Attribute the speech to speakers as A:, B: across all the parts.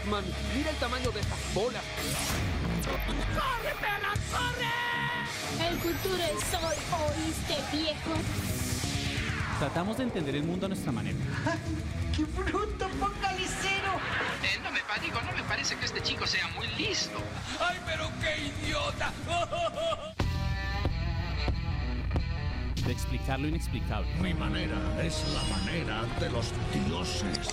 A: Batman, mira el tamaño de estas bolas.
B: ¡Corre, perra, corre!
C: El futuro es hoy, ¿oíste, viejo?
D: Tratamos de entender el mundo a nuestra manera.
E: ¡Qué bruto, focalicero!
F: Eh, no me digo, no me parece que este chico sea muy listo.
B: ¡Ay, pero qué idiota!
D: De explicar lo inexplicable.
G: Mi manera es la manera de los dioses.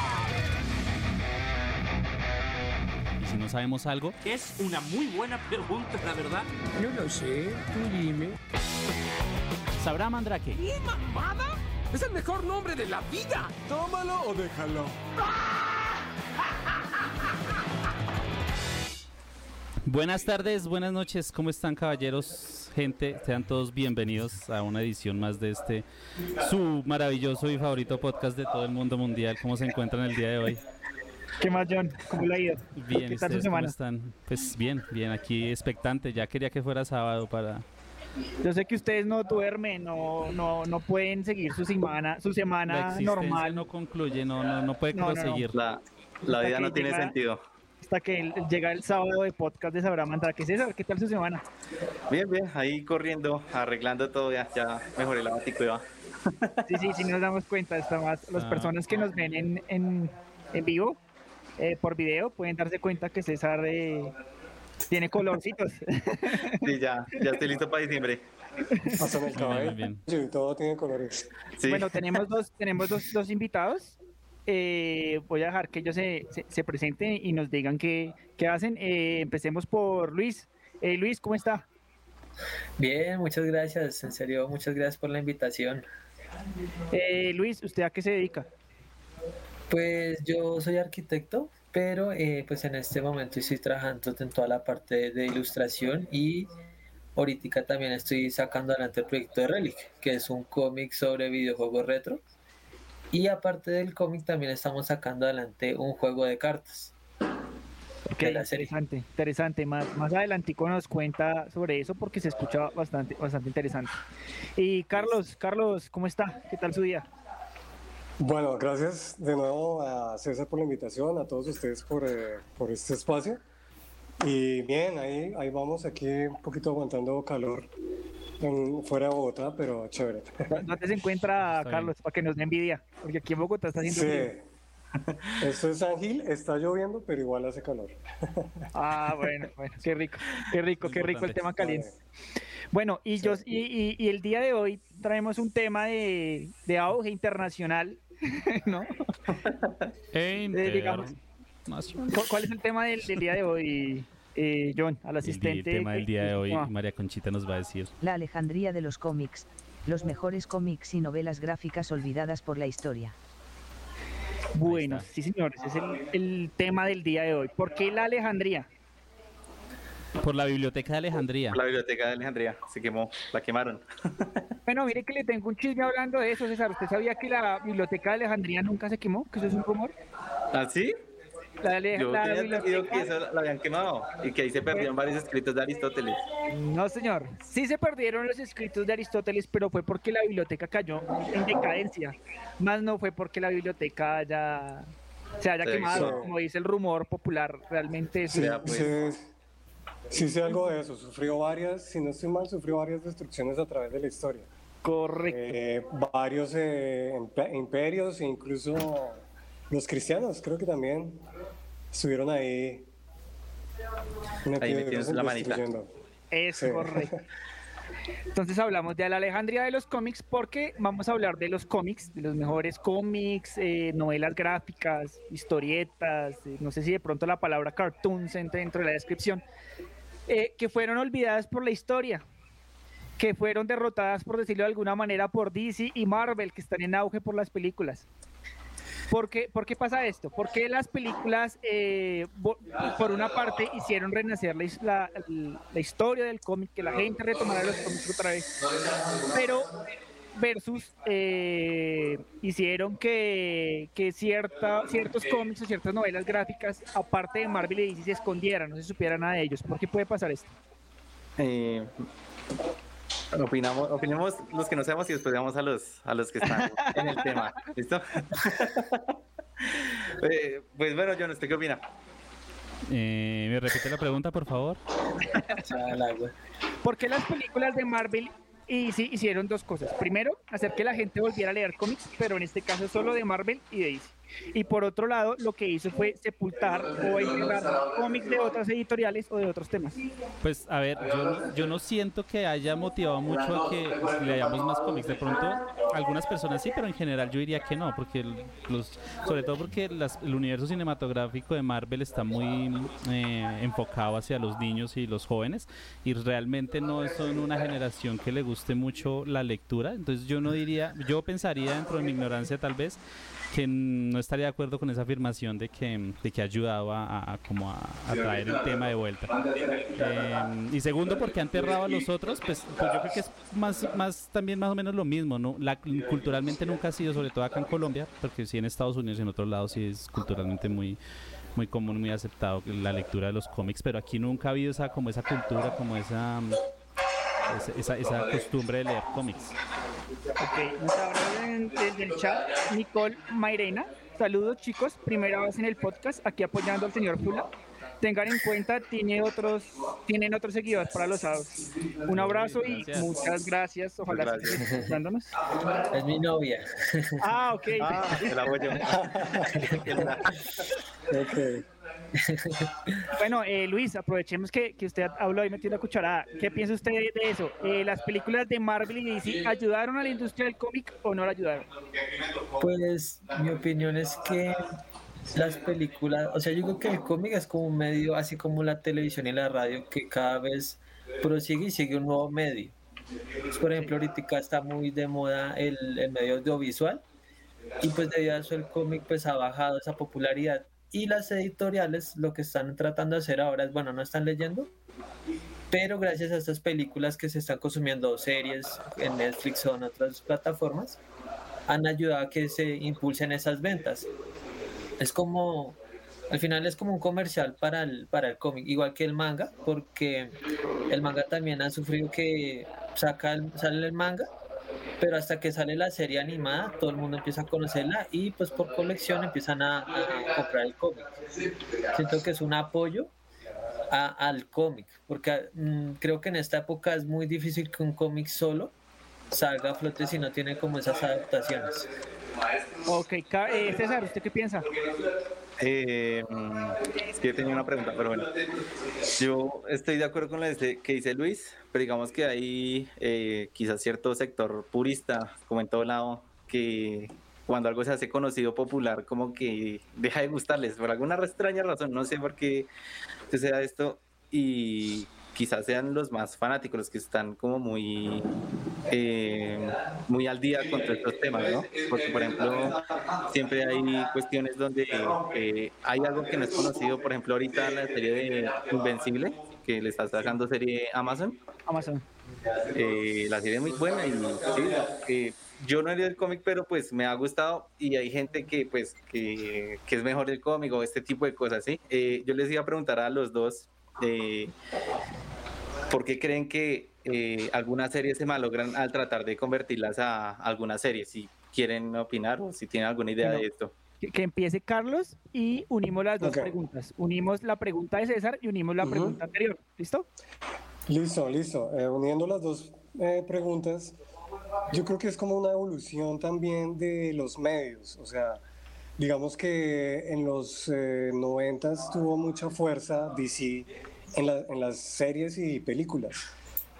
D: Sabemos algo,
H: es una muy buena pregunta, la verdad.
A: No lo sé, tú dime.
D: ¿Sabrá Mandrake?
A: ¿Qué mamada? Es el mejor nombre de la vida.
I: Tómalo o déjalo.
D: Buenas tardes, buenas noches, ¿cómo están caballeros? Gente, sean todos bienvenidos a una edición más de este, su maravilloso y favorito podcast de todo el mundo mundial. ¿Cómo se encuentran el día de hoy?
J: ¿Qué más, John? ¿Cómo le ha ido?
D: Bien,
J: ¿Qué tal su
D: ¿ustedes
J: semana?
D: ¿cómo están? Pues bien, bien, aquí expectante. Ya quería que fuera sábado para...
J: Yo sé que ustedes no duermen, no, no, no pueden seguir su semana, su
D: La
J: semana
D: existencia
J: normal.
D: no concluye, no, no, no puede
J: No, no.
K: La, la vida no tiene
J: llega-
K: sentido.
J: Hasta que el- llega el sábado de podcast de Sabrá Mandrake. César, ¿qué tal su semana?
K: Bien, bien, ahí corriendo, arreglando todo, ya, ya mejoré la baticueva.
J: Sí, sí, sí nos damos cuenta. Está más, las
D: Ah.
J: personas que nos ven en, en, en vivo, eh, por video, pueden darse cuenta que César eh, tiene colorcitos.
K: Sí, ya, ya estoy listo para diciembre.
I: El
D: bien, bien.
I: Sí, todo tiene colores.
K: Sí.
J: Bueno, tenemos dos, tenemos dos, dos invitados. Eh, voy a dejar que ellos se, se- se presenten y nos digan qué, qué hacen. Eh, empecemos por Luis. Eh, Luis, ¿cómo está?
L: Bien, muchas gracias. En serio, muchas gracias por la invitación.
J: Eh, Luis, ¿usted a qué se dedica?
L: Pues yo soy arquitecto, pero eh, pues en este momento estoy trabajando en toda la parte de ilustración y ahorita también estoy sacando adelante el proyecto de Relic, que es un cómic sobre videojuegos retro. Y aparte del cómic también estamos sacando adelante un juego de cartas.
J: Ok,
L: de la serie.
J: interesante, interesante. Más, más adelantico nos cuenta sobre eso porque se escucha bastante, bastante interesante. Y Carlos, Carlos, ¿cómo está? ¿Qué tal su día?
I: Bueno, gracias de nuevo a César por la invitación, a todos ustedes por, eh, por este espacio. Y bien, ahí, ahí vamos aquí un poquito aguantando calor en- fuera de Bogotá, pero chévere.
J: ¿Dónde se encuentra Carlos? Para que nos dé envidia, porque aquí en Bogotá está haciendo.
I: Sí. Esto es San Gil, está lloviendo, pero igual hace calor.
J: Ah, bueno, bueno, qué rico, qué rico, qué rico el tema caliente. Bueno, y yo y, y- y el día de hoy traemos un tema de, de auge internacional, ¿no?
D: E
J: Eh, digamos,
D: internacional.
J: ¿Cu- ¿Cuál es el tema del, del día de hoy, eh, John, al
D: El,
J: asistente?
D: el tema del día de hoy,
J: Ah,
D: María Conchita nos va a decir.
M: La Alejandría de los cómics. Los mejores cómics y novelas gráficas olvidadas por la historia.
J: bueno, sí señores, es el, el tema del día de hoy. ¿Por qué la Alejandría?
D: Por la Biblioteca de Alejandría.
K: La biblioteca de Alejandría se quemó, la quemaron.
J: Bueno, mire que le tengo un chisme hablando de eso, César. ¿Usted sabía que la biblioteca de Alejandría nunca se quemó? ¿Que eso es un rumor?
K: ¿Ah, sí?
J: La, ale-
K: Yo
J: la
K: tenía que eso la habían quemado y que ahí se perdieron varios escritos de Aristóteles.
J: No, señor. Sí se perdieron los escritos de Aristóteles, pero fue porque la biblioteca cayó en decadencia. Más no fue porque la biblioteca haya, se haya
K: Sí,
J: quemado, como dice el rumor popular. Realmente es
I: Sí,
K: pues.
I: sí, sí sé algo de eso. Sufrió varias, si no estoy mal, sufrió varias destrucciones a través de la historia.
J: correcto.
I: Eh, varios eh, impe- imperios e incluso los cristianos, creo que también estuvieron ahí.
K: Ahí metidos la manita.
J: Es
I: sí.
J: correcto. Entonces hablamos de la Alejandría de los cómics porque vamos a hablar de los cómics, de los mejores cómics, eh, novelas gráficas, historietas, eh, no sé si de pronto la palabra cartoons entre dentro de la descripción, eh, que fueron olvidadas por la historia, que fueron derrotadas, por decirlo de alguna manera, por DC y Marvel, que están en auge por las películas. ¿Por qué, por qué pasa esto? Porque las películas, eh, por una parte, hicieron renacer la, la, historia del cómic, que la gente retomara los cómics otra vez. Pero versus eh, hicieron que, que cierta, ciertos cómics o ciertas novelas gráficas, aparte de Marvel y DC, se escondieran, no se supiera nada de ellos. ¿Por qué puede pasar esto?
K: Eh, opinamos, opinamos los que no sabemos y después vamos a los, a los que están en el tema. ¿Listo? eh, pues bueno, John, ¿usted qué opina?
D: Eh, ¿Me repite la pregunta, por favor?
J: ¿Por qué las películas de Marvel y sí, hicieron dos cosas. Primero, hacer que la gente volviera a leer cómics, pero en este caso solo de Marvel y de DC. Y por otro lado, lo que hizo fue sepultar o enterrar cómics de otras editoriales o de otros temas.
D: Pues a ver, yo, yo no siento que haya motivado mucho a que leamos más cómics. De pronto, algunas personas sí, pero en general yo diría que no, porque los, sobre todo porque el universo cinematográfico de Marvel está muy eh, enfocado hacia los niños y los jóvenes y realmente no son una generación que le guste mucho la lectura. Entonces yo no diría, yo pensaría dentro de mi ignorancia tal vez que no estaría de acuerdo con esa afirmación de que, de que ha ayudado a, como a, traer el tema de vuelta. Eh, y segundo, porque han enterrado a los otros, pues, pues, yo creo que es más, más también más o menos lo mismo, ¿no? La, culturalmente nunca ha sido, sobre todo acá en Colombia, porque sí en Estados Unidos y en otros lados sí es culturalmente muy muy común, muy aceptado la lectura de los cómics, pero aquí nunca ha habido esa como esa cultura, como esa esa, esa costumbre de leer cómics.
J: Ok, nos habla desde el chat Nicole Mairena. Saludos chicos, primera vez en el podcast, aquí apoyando al señor Fula. Tengan en cuenta, tiene otros, tienen otros seguidores para los sábados. Un abrazo y muchas gracias. Ojalá
L: escuchándonos. Es mi novia.
J: Ah, ok. Ah, el apoyo.
I: ok.
J: bueno, eh, Luis, aprovechemos que, que, usted habló y metió la cucharada. ¿Qué piensa usted de eso? Eh, ¿Las películas de Marvel y DC ayudaron a la industria del cómic o no la ayudaron?
L: Pues mi opinión es que las películas, o sea, yo creo que el cómic es como un medio, así como la televisión y la radio, que cada vez prosigue y sigue un nuevo medio. Pues, por ejemplo, ahorita está muy de moda el, el medio audiovisual y pues debido a eso el cómic pues ha bajado esa popularidad y las editoriales lo que están tratando de hacer ahora es, bueno, no están leyendo, pero gracias a estas películas que se están consumiendo, series en Netflix o en otras plataformas, han ayudado a que se impulsen esas ventas. Es como, al final es como un comercial para el, para el cómic, igual que el manga, porque el manga también ha sufrido que saca sale el manga pero hasta que sale la serie animada, todo el mundo empieza a conocerla y pues por colección empiezan a, comprar el cómic. Siento que es un apoyo al cómic, porque mm, creo que en esta época es muy difícil que un cómic solo salga a flote si no tiene como esas adaptaciones.
J: Ok, eh, César, ¿usted qué piensa?
K: Eh, es tenía una pregunta, pero bueno. Yo estoy de acuerdo con lo que dice Luis, pero digamos que hay eh, quizás cierto sector purista, como en todo lado, que cuando algo se hace conocido, popular, como que deja de gustarles por alguna extraña razón, no sé por qué suceda esto. Y quizás sean los más fanáticos, los que están como muy, eh, muy al día contra estos temas, ¿no? Porque, por ejemplo, siempre hay cuestiones donde eh, hay algo que no es conocido, por ejemplo, ahorita la serie de Invencible, que le está sacando serie Amazon.
J: Amazon.
K: Eh, la serie es muy buena y sí, yo no he leído el cómic, pero pues me ha gustado y hay gente que pues que, que es mejor el cómic o este tipo de cosas, ¿sí? yo les iba a preguntar a los dos eh, ¿por qué creen que eh, algunas series se malogran al tratar de convertirlas a algunas series? Si quieren opinar o si tienen alguna idea de esto.
J: Que, empiece Carlos y unimos las dos preguntas. Unimos la pregunta de César y unimos la pregunta anterior. ¿Listo?
I: Listo, listo. Eh, uniendo las dos eh, preguntas, yo creo que es como una evolución también de los medios. O sea, digamos que en los eh, 90 tuvo mucha fuerza DC en, las series y películas,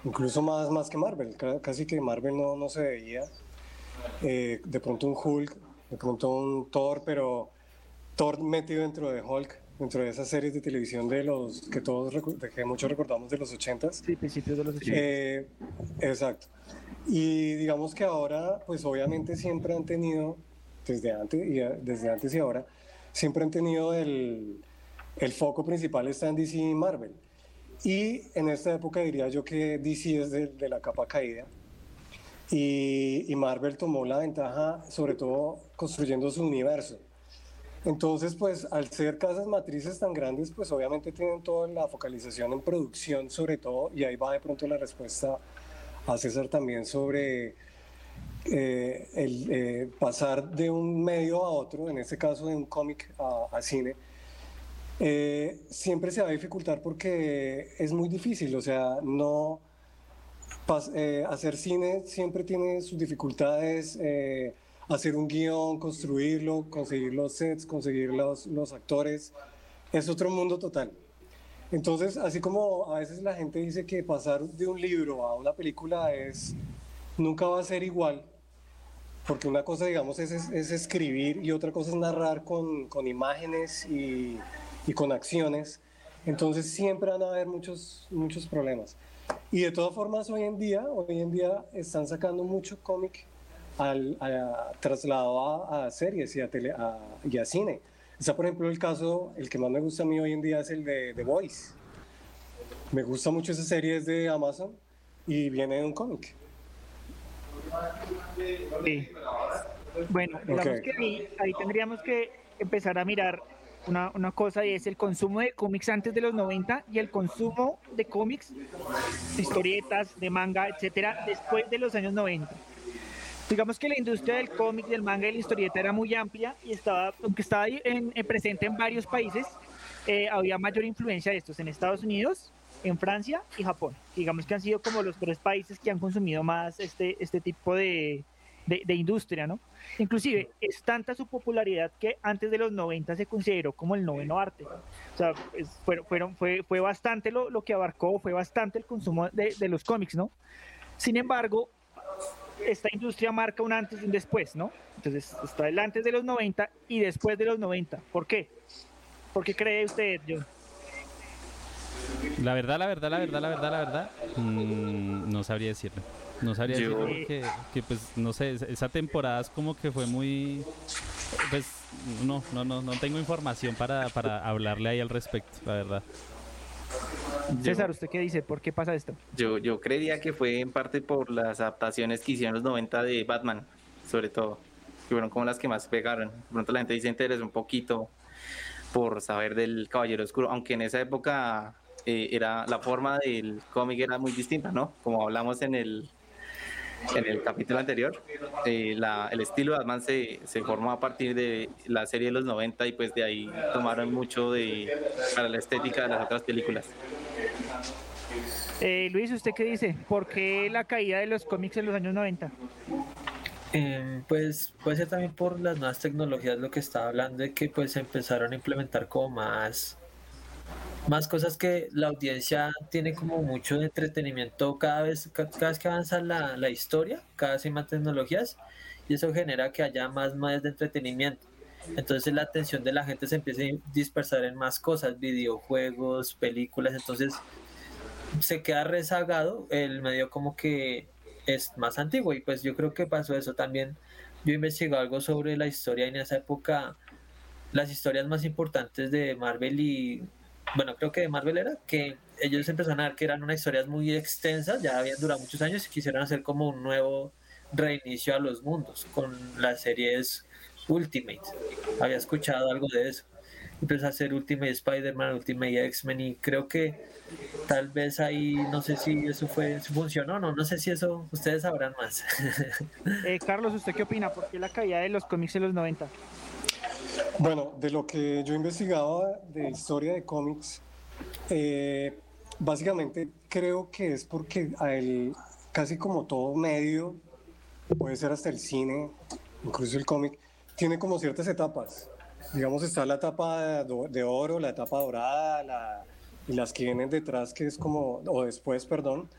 I: incluso más, más que Marvel, casi que Marvel no, no se veía. Eh, de pronto un Hulk, de pronto un Thor, pero Thor metido dentro de Hulk, dentro de esas series de televisión de los que todos que muchos recordamos de los 80s.
J: Sí, principios de los 80
I: eh, exacto. Y digamos que ahora, pues obviamente siempre han tenido desde antes y, desde antes y ahora, siempre han tenido el, el foco principal está en DC y Marvel. Y en esta época diría yo que DC es de, de la capa caída y, y, Marvel tomó la ventaja sobre todo construyendo su universo. Entonces, pues al ser casas matrices tan grandes, pues obviamente tienen toda la focalización en producción sobre todo, y ahí va de pronto la respuesta a César también sobre eh, el eh, pasar de un medio a otro, en este caso de un cómic a, a, cine, eh, siempre se va a dificultar porque es muy difícil, o sea, no eh, hacer cine siempre tiene sus dificultades hacer un guion, construirlo, conseguir los sets, conseguir los, los actores, es otro mundo total. Entonces, así como a veces la gente dice que pasar de un libro a una película es nunca va a ser igual, porque una cosa, digamos, es, es escribir y otra cosa es narrar con, con imágenes y, y, con acciones. Entonces siempre van a haber muchos, muchos problemas. Y de todas formas, hoy en día, hoy en día están sacando mucho cómic al, a, trasladado a, a, series y a, tele, a, y a cine. Está, por ejemplo, el caso, el que más me gusta a mí hoy en día es el de The Voice. Me gusta mucho esa serie, es de Amazon y viene de un cómic.
J: Sí. Bueno, digamos okay. que ahí, ahí, tendríamos que empezar a mirar una, una, cosa y es el consumo de cómics antes de los 90 y el consumo de cómics, de historietas, de manga, etcétera, después de los años 90 digamos que la industria del cómic, del manga y la historieta era muy amplia y estaba, aunque estaba en, en presente en varios países, eh, había mayor influencia de estos en Estados Unidos, en Francia y Japón. Digamos que han sido como los tres países que han consumido más este, este tipo de, de, de industria, ¿no? Inclusive es tanta su popularidad que antes de los 90 se consideró como el noveno arte. O sea, es, fueron, fueron, fue, fue bastante lo, lo que abarcó, fue bastante el consumo de, de los cómics, ¿no? Sin embargo, esta industria marca un antes y un después, ¿no? Entonces está el antes de los 90 y después de los 90. ¿Por qué? ¿Por qué cree usted, John?
D: La verdad, la verdad, la verdad, la verdad, la verdad, mmm, no sabría decirlo. No sabría Yo... decirlo que, que, pues, no sé, esa temporada es como que fue muy... Pues, no, no, no, no tengo información para, para hablarle ahí al respecto, la verdad.
J: César, ¿usted qué dice? ¿Por qué pasa esto?
K: Yo, yo creería que fue en parte por las adaptaciones que hicieron los 90 de Batman, sobre todo, que fueron como las que más pegaron. De pronto la gente dice interés un poquito por saber del Caballero Oscuro, aunque en esa época eh, era la forma del cómic era muy distinta, ¿no? Como hablamos en el en el capítulo anterior, eh, la, el estilo de Batman se, se, formó a partir de la serie de los 90 y pues de ahí tomaron mucho de, para la estética de las otras películas.
J: Eh, Luis, ¿usted qué dice? ¿Por qué la caída de los cómics en los años 90?
L: Eh, pues puede ser también por las nuevas tecnologías, lo que estaba hablando de que pues empezaron a implementar como más más cosas que la audiencia tiene como mucho de entretenimiento cada vez, cada, vez que avanza la, la, historia, cada vez hay más tecnologías y eso genera que haya más medios de entretenimiento. Entonces la atención de la gente se empieza a dispersar en más cosas, videojuegos, películas, entonces se queda rezagado el medio como que es más antiguo y pues yo creo que pasó eso también. Yo investigué algo sobre la historia en esa época, las historias más importantes de Marvel y bueno, creo que de Marvel era que ellos empezaron a ver que eran unas historias muy extensas, ya habían durado muchos años y quisieron hacer como un nuevo reinicio a los mundos con las series Ultimate. Había escuchado algo de eso. Empezó a hacer Ultimate Spider-Man, Ultimate X-Men y creo que tal vez ahí, no sé si eso fue, funcionó, no, no sé si eso, ustedes sabrán más.
J: eh, Carlos, ¿usted qué opina? ¿Por qué la caída de los cómics en los 90?
I: Bueno, de lo que yo investigaba de historia de cómics, eh, básicamente creo que es porque a él, casi como todo medio, puede ser hasta el cine, incluso el cómic, tiene como ciertas etapas. Digamos, está la etapa de oro, la etapa dorada, la, y las que vienen detrás, que es como, o después, perdón,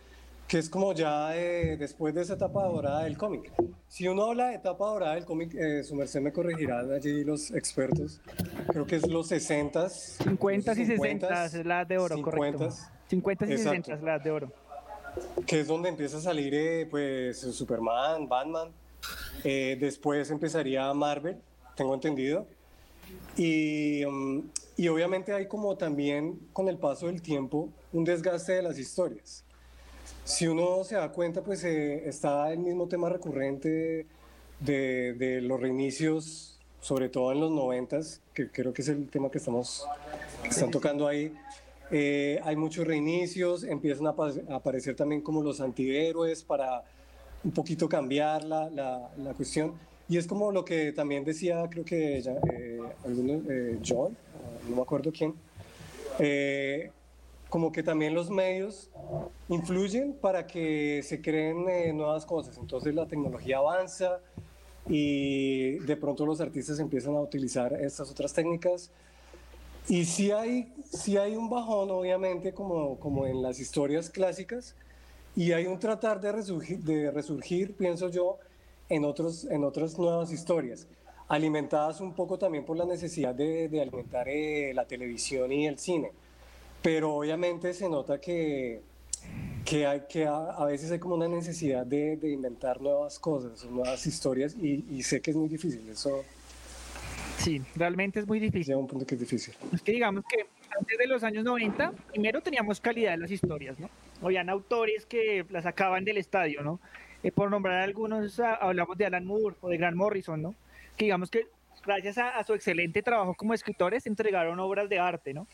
I: que es como ya eh, después de esa etapa dorada del cómic. Si uno habla de etapa dorada del cómic, eh, su merced me corregirán allí los expertos, creo que es los 60
J: 50 y 60 es la de oro, 50, correcto. 50 y 60 es la de oro.
I: Que es donde empieza a salir eh, pues Superman, Batman, Eh, después empezaría Marvel, tengo entendido. Y, um, y obviamente hay como también con el paso del tiempo un desgaste de las historias. Si uno se da cuenta, pues eh, está el mismo tema recurrente de, de, los reinicios, sobre todo en los noventas, que creo que es el tema que estamos que están tocando ahí. Eh, hay muchos reinicios, empiezan a, a, aparecer también como los antihéroes para un poquito cambiar la, la, la cuestión. Y es como lo que también decía, creo que ella, eh, alguno, eh, John, no me acuerdo quién, eh, como que también los medios influyen para que se creen eh, nuevas cosas. Entonces la tecnología avanza y de pronto los artistas empiezan a utilizar estas otras técnicas. Y sí hay, sí hay un bajón, obviamente, como, como en las historias clásicas, y hay un tratar de resurgir, de resurgir pienso yo, en, otros, en otras nuevas historias, alimentadas un poco también por la necesidad de, de alimentar eh, la televisión y el cine. Pero obviamente se nota que, que, hay, que a, a veces hay como una necesidad de, de inventar nuevas cosas, nuevas historias, y, y, sé que es muy difícil. Eso.
J: Sí, realmente es muy difícil.
I: Llega un punto que es difícil.
J: Es que digamos que antes de los años 90, primero teníamos calidad en las historias, ¿no? Habían autores que las sacaban del estadio, ¿no? Eh, por nombrar algunos, hablamos de Alan Moore o de Grant Morrison, ¿no? Que digamos que gracias a, a, su excelente trabajo como escritores entregaron obras de arte, ¿no?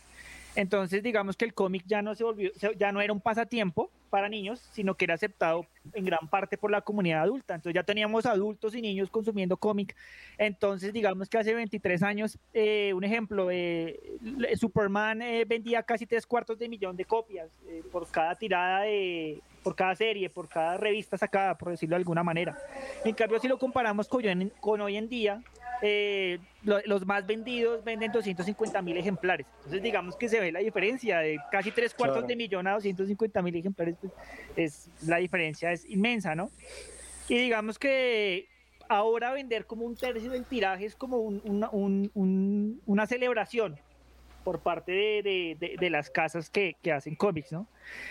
J: Entonces, digamos que el cómic ya no se volvió, ya no era un pasatiempo para niños, sino que era aceptado en gran parte por la comunidad adulta. Entonces ya teníamos adultos y niños consumiendo cómic. Entonces, digamos que hace 23 años, eh, un ejemplo, eh, Superman eh, vendía casi tres cuartos de millón de copias eh, por cada tirada de, por cada serie, por cada revista sacada, por decirlo de alguna manera. En cambio, si lo comparamos con, con hoy en día, eh, lo, los más vendidos venden 250 mil ejemplares. Entonces, digamos que se ve la diferencia de casi tres cuartos claro. de millón a 250 mil ejemplares. Pues, es, la diferencia es inmensa, ¿no? Y digamos que ahora vender como un tercio del tiraje es como un, una, un, un, una celebración por parte de, de, de, de las casas que, que, hacen cómics, ¿no?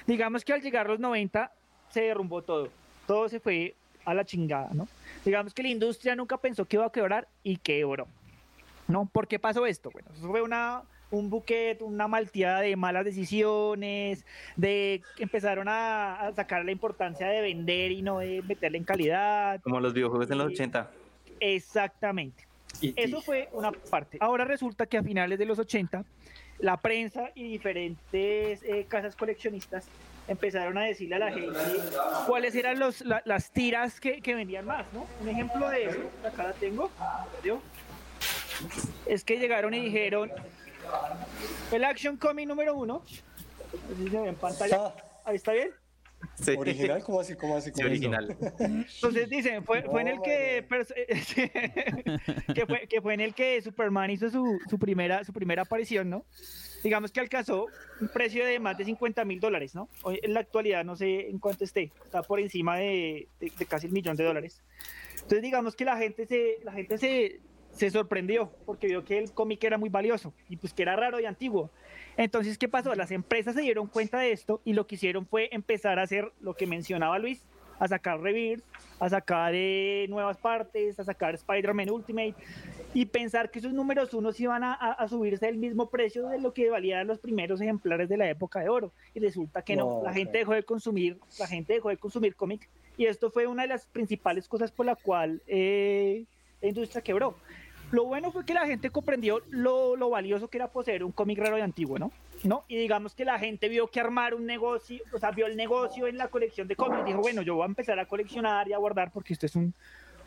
J: Digamos que al llegar los 90 se derrumbó todo, todo se fue a la chingada, ¿no? Digamos que la industria nunca pensó que iba a quebrar y quebró, ¿no? ¿Por qué pasó esto? Bueno, eso fue una, un buquet, una malteada de malas decisiones, de que empezaron a, a, sacar la importancia de vender y no de meterle en calidad.
K: Como los videojuegos en los 80.
J: Exactamente. Eso fue una parte. Ahora resulta que a finales de los 80, la prensa y diferentes eh, casas coleccionistas empezaron a decirle a la gente cuáles eran los, la, las tiras que, que, vendían más, ¿no? Un ejemplo de eso, acá la tengo, es que llegaron y dijeron, el Action Comic número uno, si se ve en pantalla, ahí está bien.
I: Sí. ¿Original? ¿Cómo así? ¿Cómo así? ¿Cómo
K: sí, original.
J: Entonces dicen, fue, fue en el que, que, fue, que fue en el que Superman hizo su, su, primera, su primera aparición, ¿no? Digamos que alcanzó un precio de más de 50 mil dólares, ¿no? Hoy en la actualidad no sé en cuánto esté, está por encima de, de, de casi el millón de dólares. Entonces digamos que la gente se, la gente se, se sorprendió porque vio que el cómic era muy valioso y pues que era raro y antiguo. Entonces, ¿qué pasó? Las empresas se dieron cuenta de esto y lo que hicieron fue empezar a hacer lo que mencionaba Luis, a sacar Rebirth, a sacar eh, nuevas partes, a sacar Spider-Man Ultimate y pensar que esos números unos iban a, a, subirse al mismo precio de lo que valían los primeros ejemplares de la época de oro. Y resulta que no, no la gente dejó de consumir, la gente dejó de consumir cómic y esto fue una de las principales cosas por la cual eh, la industria quebró. Lo bueno fue que la gente comprendió lo, lo valioso que era poseer un cómic raro y antiguo, ¿no? ¿no? Y digamos que la gente vio que armar un negocio, o sea, vio el negocio en la colección de cómics, dijo, bueno, yo voy a empezar a coleccionar y a guardar porque esto es un,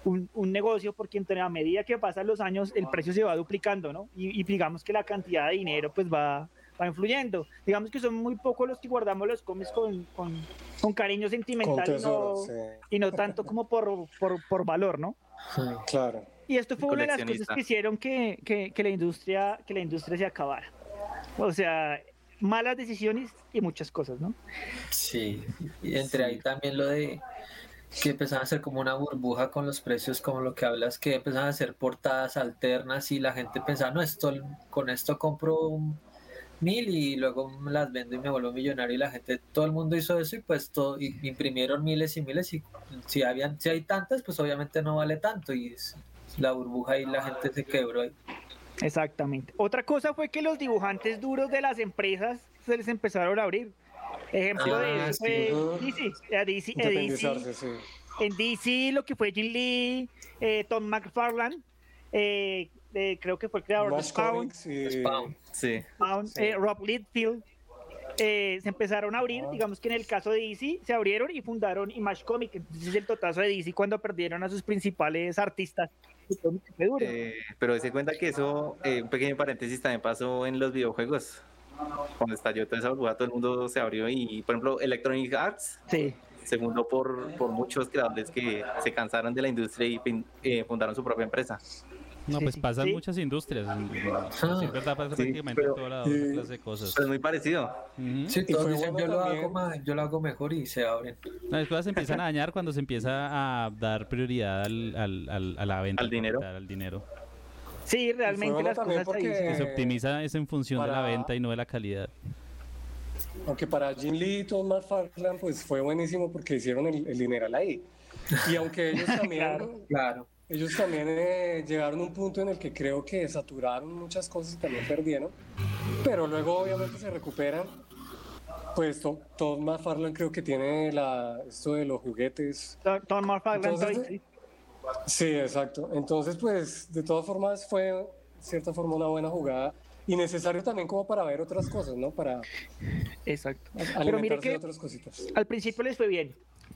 J: un, un negocio, porque entre a medida que pasan los años el precio se va duplicando, ¿no? Y, y digamos que la cantidad de dinero pues va, va influyendo. Digamos que son muy pocos los que guardamos los cómics con, con, con cariño sentimental con tesoro, y, no, sí. y no tanto como por, por, por valor, ¿no?
I: Sí, claro.
J: Y esto fue una de las cosas que hicieron que, que, que, la industria, que la industria se acabara. O sea, malas decisiones y muchas cosas, ¿no?
L: Sí, y entre ahí también lo de que empezaban a hacer como una burbuja con los precios, como lo que hablas, que empezaban a hacer portadas alternas y la gente pensaba, no, esto, con esto compro mil y luego las vendo y me vuelvo millonario y la gente, todo el mundo hizo eso y pues todo, y imprimieron miles y miles y si habían, si hay tantas, pues obviamente no vale tanto y la burbuja y la gente se quebró.
J: Exactamente. Otra cosa fue que los dibujantes duros de las empresas se les empezaron a abrir. Ejemplo
I: Ah,
J: de
I: sí.
J: fue DC. DC,
I: sí.
J: en DC lo que fue Jim Lee, eh, Tom McFarlane, eh, eh, creo que fue el creador de Spawn.
K: Sí.
J: Spawn, eh, Rob Liefeld, eh, se empezaron a abrir, digamos que en el caso de DC se abrieron y fundaron Image Comics, entonces es el totazo de DC cuando perdieron a sus principales artistas.
K: Eh, pero se cuenta que eso, eh, un pequeño paréntesis, también pasó en los videojuegos. Cuando estalló toda esa burbuja, todo el mundo se abrió y, por ejemplo, Electronic Arts
J: Sí.
K: se fundó por, por muchos creadores que se cansaron de la industria y eh, fundaron su propia empresa.
D: No,
J: Sí,
D: pues
J: sí,
D: pasan
J: sí.
D: muchas industrias. Sí, es verdad, pasa
K: Sí,
D: prácticamente
K: pero-
D: en toda la clase de cosas.
K: Es muy parecido.
L: Sí,
I: Y
L: todos
I: fue
L: dicen yo lo, hago ma- yo lo hago mejor y se abren.
D: No, las cosas se empiezan a dañar cuando se empieza a dar prioridad al, al, al- a la venta.
K: Al dinero.
D: capital, Al dinero.
J: Sí, realmente las cosas ahí
I: porque-
D: Que se optimiza es en función de la
I: para-
D: venta y no de la calidad.
I: Aunque para Jim Lee y Tom McFarlane pues fue buenísimo porque hicieron el, el dineral ahí. Y aunque ellos también,
J: Claro.
L: Claro.
I: ellos también eh, llegaron a un punto en el que creo que saturaron muchas cosas y también perdieron, pero luego obviamente se recuperan. Pues To- Tom McFarlane creo que tiene la, esto de los juguetes.
J: Tom- Tom McFarlane,
I: Entonces,
J: sí.
I: Exacto. Entonces pues de todas formas fue de cierta forma una buena jugada y necesario también como para ver otras cosas, ¿no? Para
J: Exacto. Pero mire que
I: otras cositas.
J: al principio les fue bien,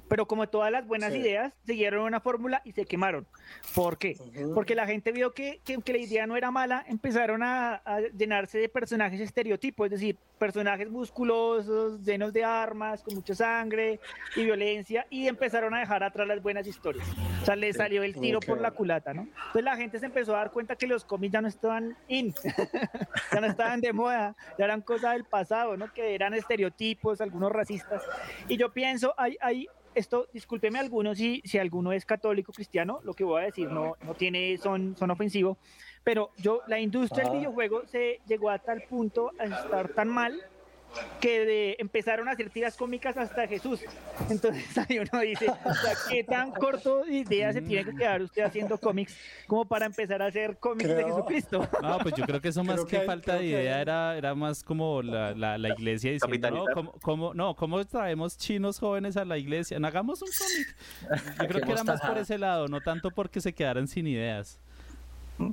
J: pero como todas las buenas
I: Sí.
J: ideas, siguieron una fórmula y se quemaron. ¿Por qué? Porque la gente vio que, que, que la idea no era mala, empezaron a, a llenarse de personajes estereotipos, es decir, personajes musculosos, llenos de armas, con mucha sangre y violencia, y empezaron a dejar atrás las buenas historias. O sea, les salió el tiro por la culata, ¿no? Entonces la gente se empezó a dar cuenta que los cómics ya no estaban in, ya no estaban de moda, ya eran cosas del pasado, ¿no? Que eran estereotipos, algunos racistas. Y yo pienso, hay, hay esto, discúlpeme algunos si, si alguno es católico cristiano, lo que voy a decir no, no tiene, son, son ofensivo, pero yo, la industria del
I: Ajá.
J: videojuego se llegó a tal punto a estar tan mal que de- empezaron a hacer tiras cómicas hasta Jesús. Entonces ahí uno dice, o sea, ¿qué tan corto de idea se tiene que quedar usted haciendo cómics como para empezar a hacer cómics de
I: Creo-
J: Jesucristo?
D: No, pues yo creo que eso más
I: Creo
D: que,
I: que hay-
D: falta de
I: que
D: idea era, era más como la, la, la iglesia diciendo, no,
K: Capitalizar.
D: ¿cómo, cómo- no, ¿cómo traemos chinos jóvenes a la iglesia? No hagamos un cómic. Yo creo que era más por ese lado, no tanto porque se quedaran sin ideas.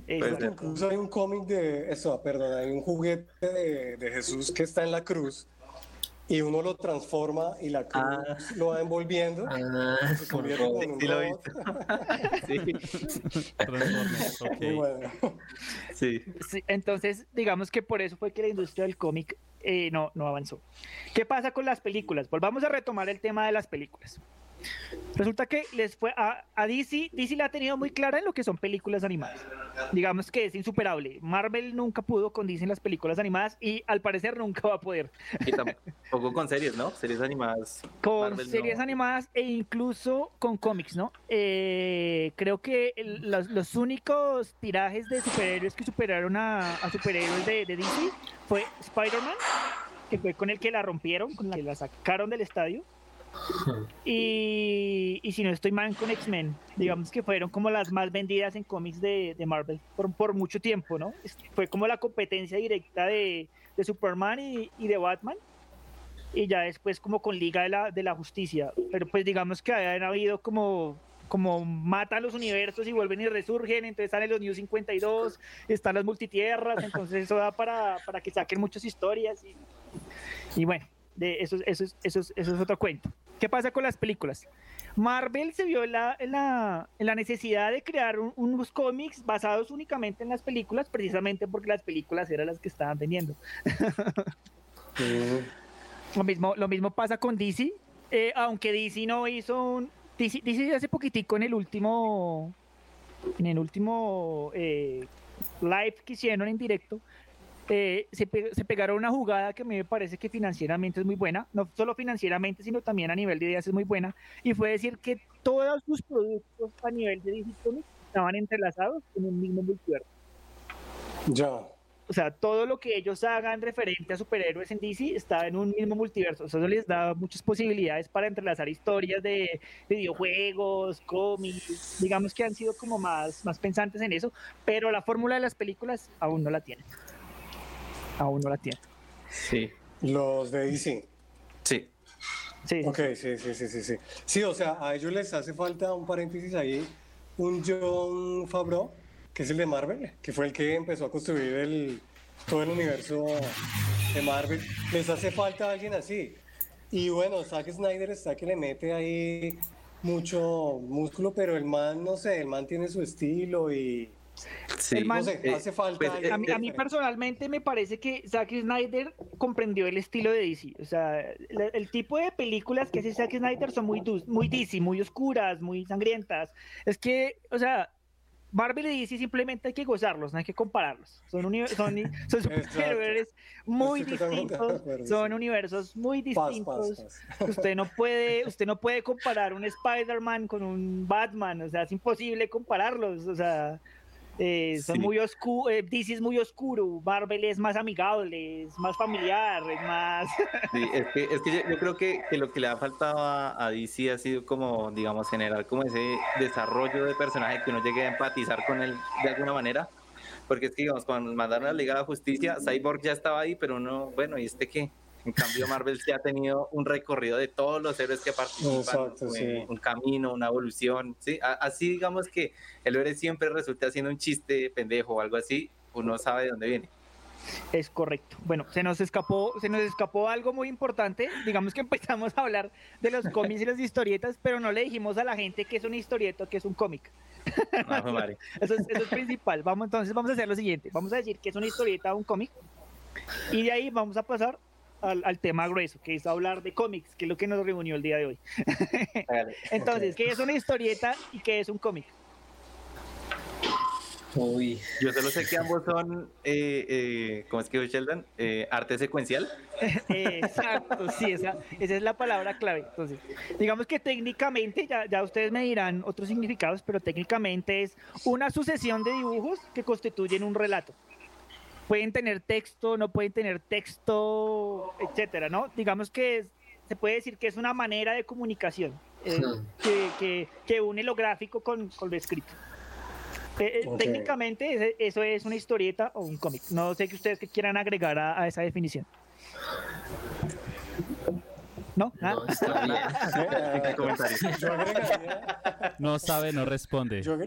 J: Exacto.
I: Incluso hay un cómic de eso, perdón, hay un juguete de, de Jesús que está en la cruz y uno lo transforma y la cruz
K: Ah.
I: lo va envolviendo.
L: Ah,
I: se convierte
L: como-
I: en un
K: Sí, lo he
I: robot.
K: Sí,
D: Transformers, ok.
I: Muy bueno.
K: sí.
J: Sí, entonces, digamos que por eso fue que la industria del cómic eh, no, no avanzó. ¿Qué pasa con las películas? Volvamos a retomar el tema de las películas. Resulta que les fue a, a DC, DC la ha tenido muy clara en lo que son películas animadas. Digamos que es insuperable. Marvel nunca pudo con DC en las películas animadas y al parecer nunca va a poder.
K: Y tampoco con series, ¿no? Series animadas.
J: Con
K: Marvel
J: series
K: no.
J: animadas e incluso con cómics, ¿no? Eh, creo que el- los, los únicos tirajes de superhéroes que superaron a, a superhéroes de, de DC fue Spider-Man, que fue con el que la rompieron, con el que la sacaron del estadio. Y, y si no estoy mal con X-Men, digamos que fueron como las más vendidas en cómics de, de Marvel por, por mucho tiempo, ¿no? Fue como la competencia directa de, de Superman y, y de Batman y ya después como con Liga de la, de la Justicia. Pero pues digamos que han habido como como matan los universos y vuelven y resurgen, entonces salen los New 52, están las multitierras, entonces eso da para, para que saquen muchas historias y, y bueno, de eso, eso, es- eso, es- eso es otro cuento. ¿Qué pasa con las películas? Marvel se vio en la, en la, en la necesidad de crear un- unos cómics basados únicamente en las películas, precisamente porque las películas eran las que estaban vendiendo. Lo mismo, lo mismo pasa con DC, eh, aunque DC no hizo un... DC, DC hace poquitico en el último... En el último eh, live que hicieron en directo, eh, se, pe- se pegaron una jugada que a mí me parece que financieramente es muy buena, no solo financieramente, sino también a nivel de ideas es muy buena, y fue decir que todos sus productos a nivel de DC Comics estaban entrelazados en un mismo multiverso.
I: Ya.
J: o sea, todo lo que ellos hagan referente a superhéroes en DC está en un mismo multiverso. Eso les da muchas posibilidades para entrelazar historias de videojuegos, cómics, digamos que han sido como más, más pensantes en eso, pero la fórmula de las películas aún no la tienen. Aún no la tienen.
K: Sí.
I: Los de DC.
K: Sí.
J: Sí.
I: Ok, sí, sí, sí, sí, sí. Sí, o sea, a ellos les hace falta un paréntesis ahí, un John Favreau, que es el de Marvel, que fue el que empezó a construir el, todo el universo de Marvel. Les hace falta alguien así. Y bueno, Zack Snyder está que le mete ahí mucho músculo, pero el man, no sé, el man tiene su estilo y...
K: Sí,
J: El man-
I: no sé,
K: eh,
I: hace falta
K: pues,
I: alguien
J: A mí, a mí
I: diferente.
J: personalmente me parece que Zack Snyder comprendió el estilo de DC. O sea, la- el tipo de películas que hace Zack Snyder son muy, muy DC, muy oscuras, muy sangrientas. Es que, o sea, Marvel y DC simplemente hay que gozarlos, no hay que compararlos. Son, uni- son, son superhéroes muy distintos, son universos muy
I: Paz, paz,
J: distintos.
I: paz.
J: Usted no puede, usted no puede comparar un Spider-Man con un Batman, o sea, es imposible compararlos, o sea, eh, son
K: Sí.
J: muy oscuros, DC es muy oscuro, Marvel es más amigable, es más familiar, es más...
K: Sí, es que, es que yo, yo creo que, que lo que le ha faltado a, a DC ha sido como, digamos, generar como ese desarrollo de personaje que uno llegue a empatizar con él de alguna manera. Porque es que, digamos, cuando mandaron a la Liga de la Justicia, Cyborg ya estaba ahí, pero uno, bueno, ¿y este qué? En cambio, Marvel sí ha tenido un recorrido de todos los héroes que participan,
I: Exacto,
K: un,
I: sí.
K: un camino, una evolución, Así, digamos que el héroe siempre resulta haciendo un chiste pendejo o algo así, uno sabe de dónde viene.
J: Es correcto. Bueno, se nos escapó, se nos escapó algo muy importante. Digamos que empezamos a hablar de los cómics y las historietas, pero no le dijimos a la gente que es una historieta o que es un cómic.
K: Ah, fue madre.
J: Eso es, eso es principal. Vamos, entonces vamos a hacer lo siguiente. Vamos a decir que es una historieta o un cómic. Y de ahí vamos a pasar al, al tema grueso, que es hablar de cómics, que es lo que nos reunió el día de hoy. Entonces, ¿qué es una historieta y qué es un cómic?
L: Uy,
K: Yo solo sé que ambos son, eh, eh, ¿cómo es que dijo Sheldon? Eh, arte secuencial.
J: Exacto, sí, esa, esa es la palabra clave. Entonces, digamos que técnicamente, ya, ya ustedes me dirán otros significados, pero técnicamente es una sucesión de dibujos que constituyen un relato. Pueden tener texto, no pueden tener texto, etcétera, ¿no? Digamos que es- se puede decir que es una manera de comunicación eh,
L: Hmm.
J: que, que- que une lo gráfico con, con lo escrito. Eh, eh. Técnicamente eso es una historieta o un cómic. No sé que ustedes que quieran agregar a, a esa definición. ¿No? ¿Nada?
L: no, está bien.
K: Comentario.
I: yo, agregaría,
D: No sabe, no responde.
I: yo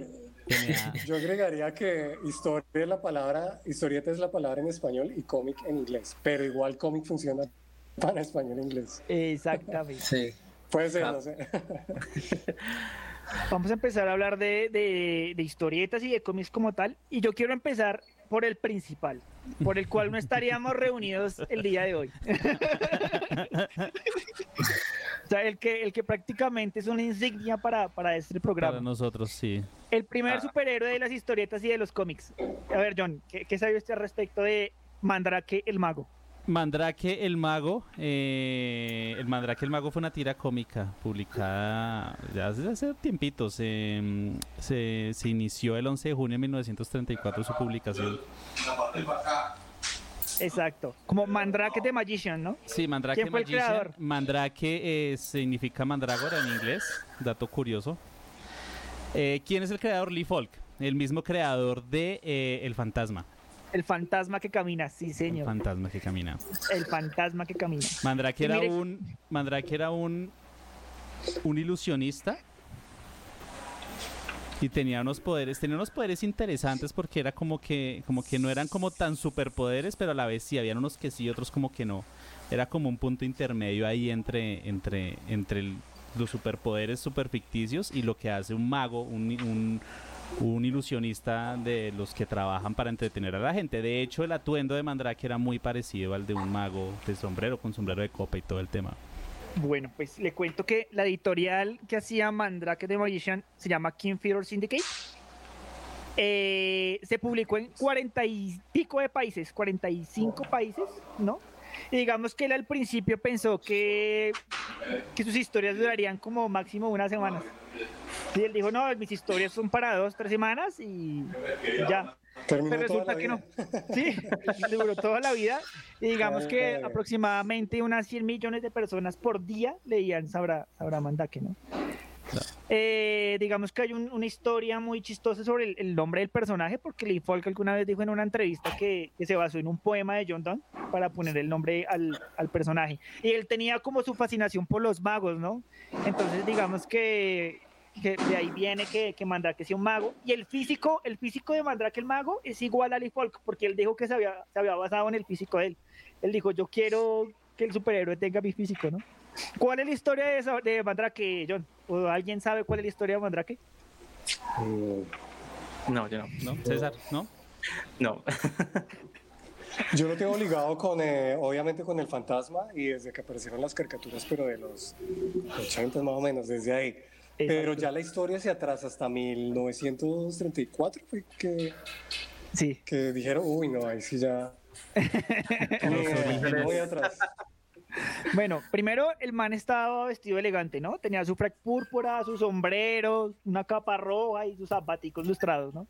I: yo agregaría que historia es la palabra, historieta es la palabra en español y cómic en inglés, pero igual cómic funciona para español e inglés.
J: Exactamente.
L: Sí.
I: Puede ser, no sé.
J: Vamos a empezar a hablar de, de- de historietas y de cómics como tal. Y yo quiero empezar por el principal, por el cual no estaríamos reunidos el día de hoy. sea, el que, el que prácticamente es una insignia para, para este
D: Para
J: programa.
D: nosotros, sí.
J: El primer superhéroe de las historietas y de los cómics. A ver, John, ¿qué, qué sabe usted al respecto de Mandrake el Mago?
D: Mandrake el Mago. eh, el Mandrake el Mago fue una tira cómica publicada ya hace, hace tiempitos. eh, se, se inició el 11 de junio de 1934 su publicación.
J: Exacto. Como Mandrake the Magician, ¿no?
D: Sí, Mandrake
J: ¿Quién fue el
D: Magician.
J: creador?
D: Mandrake eh, significa mandrágora en inglés, dato curioso. Eh, ¿Quién es el creador? Lee Falk, el mismo creador de eh, El Fantasma.
J: El fantasma que camina, sí,
D: El
J: señor.
D: fantasma que camina.
J: El fantasma que camina.
D: Mandrake era
J: mire-
D: un Mandrake era un un ilusionista y tenía unos poderes, tenía unos poderes interesantes porque era como que como que no eran como tan superpoderes, pero a la vez sí habían unos que sí, otros como que no. Era como un punto intermedio ahí entre entre entre los superpoderes super ficticios y lo que hace un mago, un, un un ilusionista de los que trabajan para entretener a la gente. De hecho, el atuendo de Mandrake era muy parecido al de un mago de sombrero, con sombrero de copa y todo el tema.
J: Bueno, pues le cuento que la editorial que hacía Mandrake the Magician se llama King Fear Syndicate. Eh, se publicó en cuarenta y pico de países, 45 países, ¿no? Y digamos que él al principio pensó que, que sus historias durarían como máximo una semana. Y él dijo, no, mis historias son para dos, tres semanas y ya.
I: Terminó
J: pero resulta que no. Sí, duró toda la vida. Y digamos que aproximadamente unas 100 millones de personas por día leían Sabra, Sabra Mandake, ¿no? Eh, digamos que hay un- una historia muy chistosa sobre el, el nombre del personaje, porque Lee Falk alguna vez dijo en una entrevista que, que se basó en un poema de John Donne para poner el nombre al, al personaje. Y él tenía como su fascinación por los magos, ¿no? Entonces, digamos que, que de ahí viene que, que Mandrake sea un mago. Y el físico, el físico de Mandrake el mago es igual a Lee Falk, porque él dijo que se había, se había basado en el físico de él. Él dijo, yo quiero que el superhéroe tenga mi físico, ¿no? ¿Cuál es la historia de, esa- de Mandrake, John? ¿O alguien sabe cuál es la historia de Mandrake?
K: No, yo no.
D: ¿No? César, ¿no?
K: No.
I: Yo lo tengo ligado con, eh, obviamente, con el fantasma y desde que aparecieron las caricaturas, pero de los 80 más o menos, desde ahí. Pero ya la historia se atrasa hasta 1934, fue que,
J: sí.
I: que dijeron, uy, no, ahí sí ya... muy, muy atrás.
J: Bueno, primero el man estaba vestido elegante, ¿no? Tenía su frac púrpura, su sombrero, una capa roja y sus zapaticos lustrados, ¿no?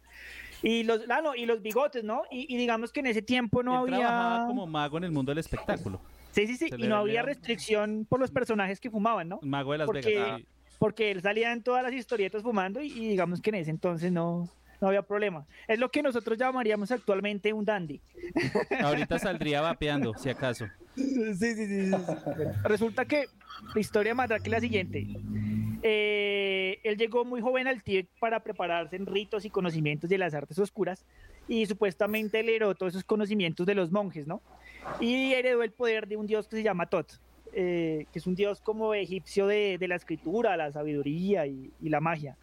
J: Y los, ah, no, y los bigotes, ¿no? Y, y digamos que en ese tiempo no
D: Él
J: había...
D: trabajaba como mago en el mundo del espectáculo.
J: Sí, sí, sí,
D: Se
J: y no había restricción por los personajes que fumaban, ¿no?
D: El mago de Las
J: porque,
D: Vegas. sí.
J: Porque él salía en todas las historietas fumando y, y digamos que en ese entonces no, no había problema. Es lo que nosotros llamaríamos actualmente un dandy.
D: Ahorita saldría vapeando, si acaso.
J: Sí, sí, sí. Resulta que la historia Mandrake es la siguiente. Eh, él llegó muy joven al Tíbet para prepararse en ritos y conocimientos de las artes oscuras y supuestamente él heredó todos esos conocimientos de los monjes, ¿no? Y heredó el poder de un dios que se llama Tot, eh, que es un dios como egipcio de, de la escritura, la sabiduría y, y la magia.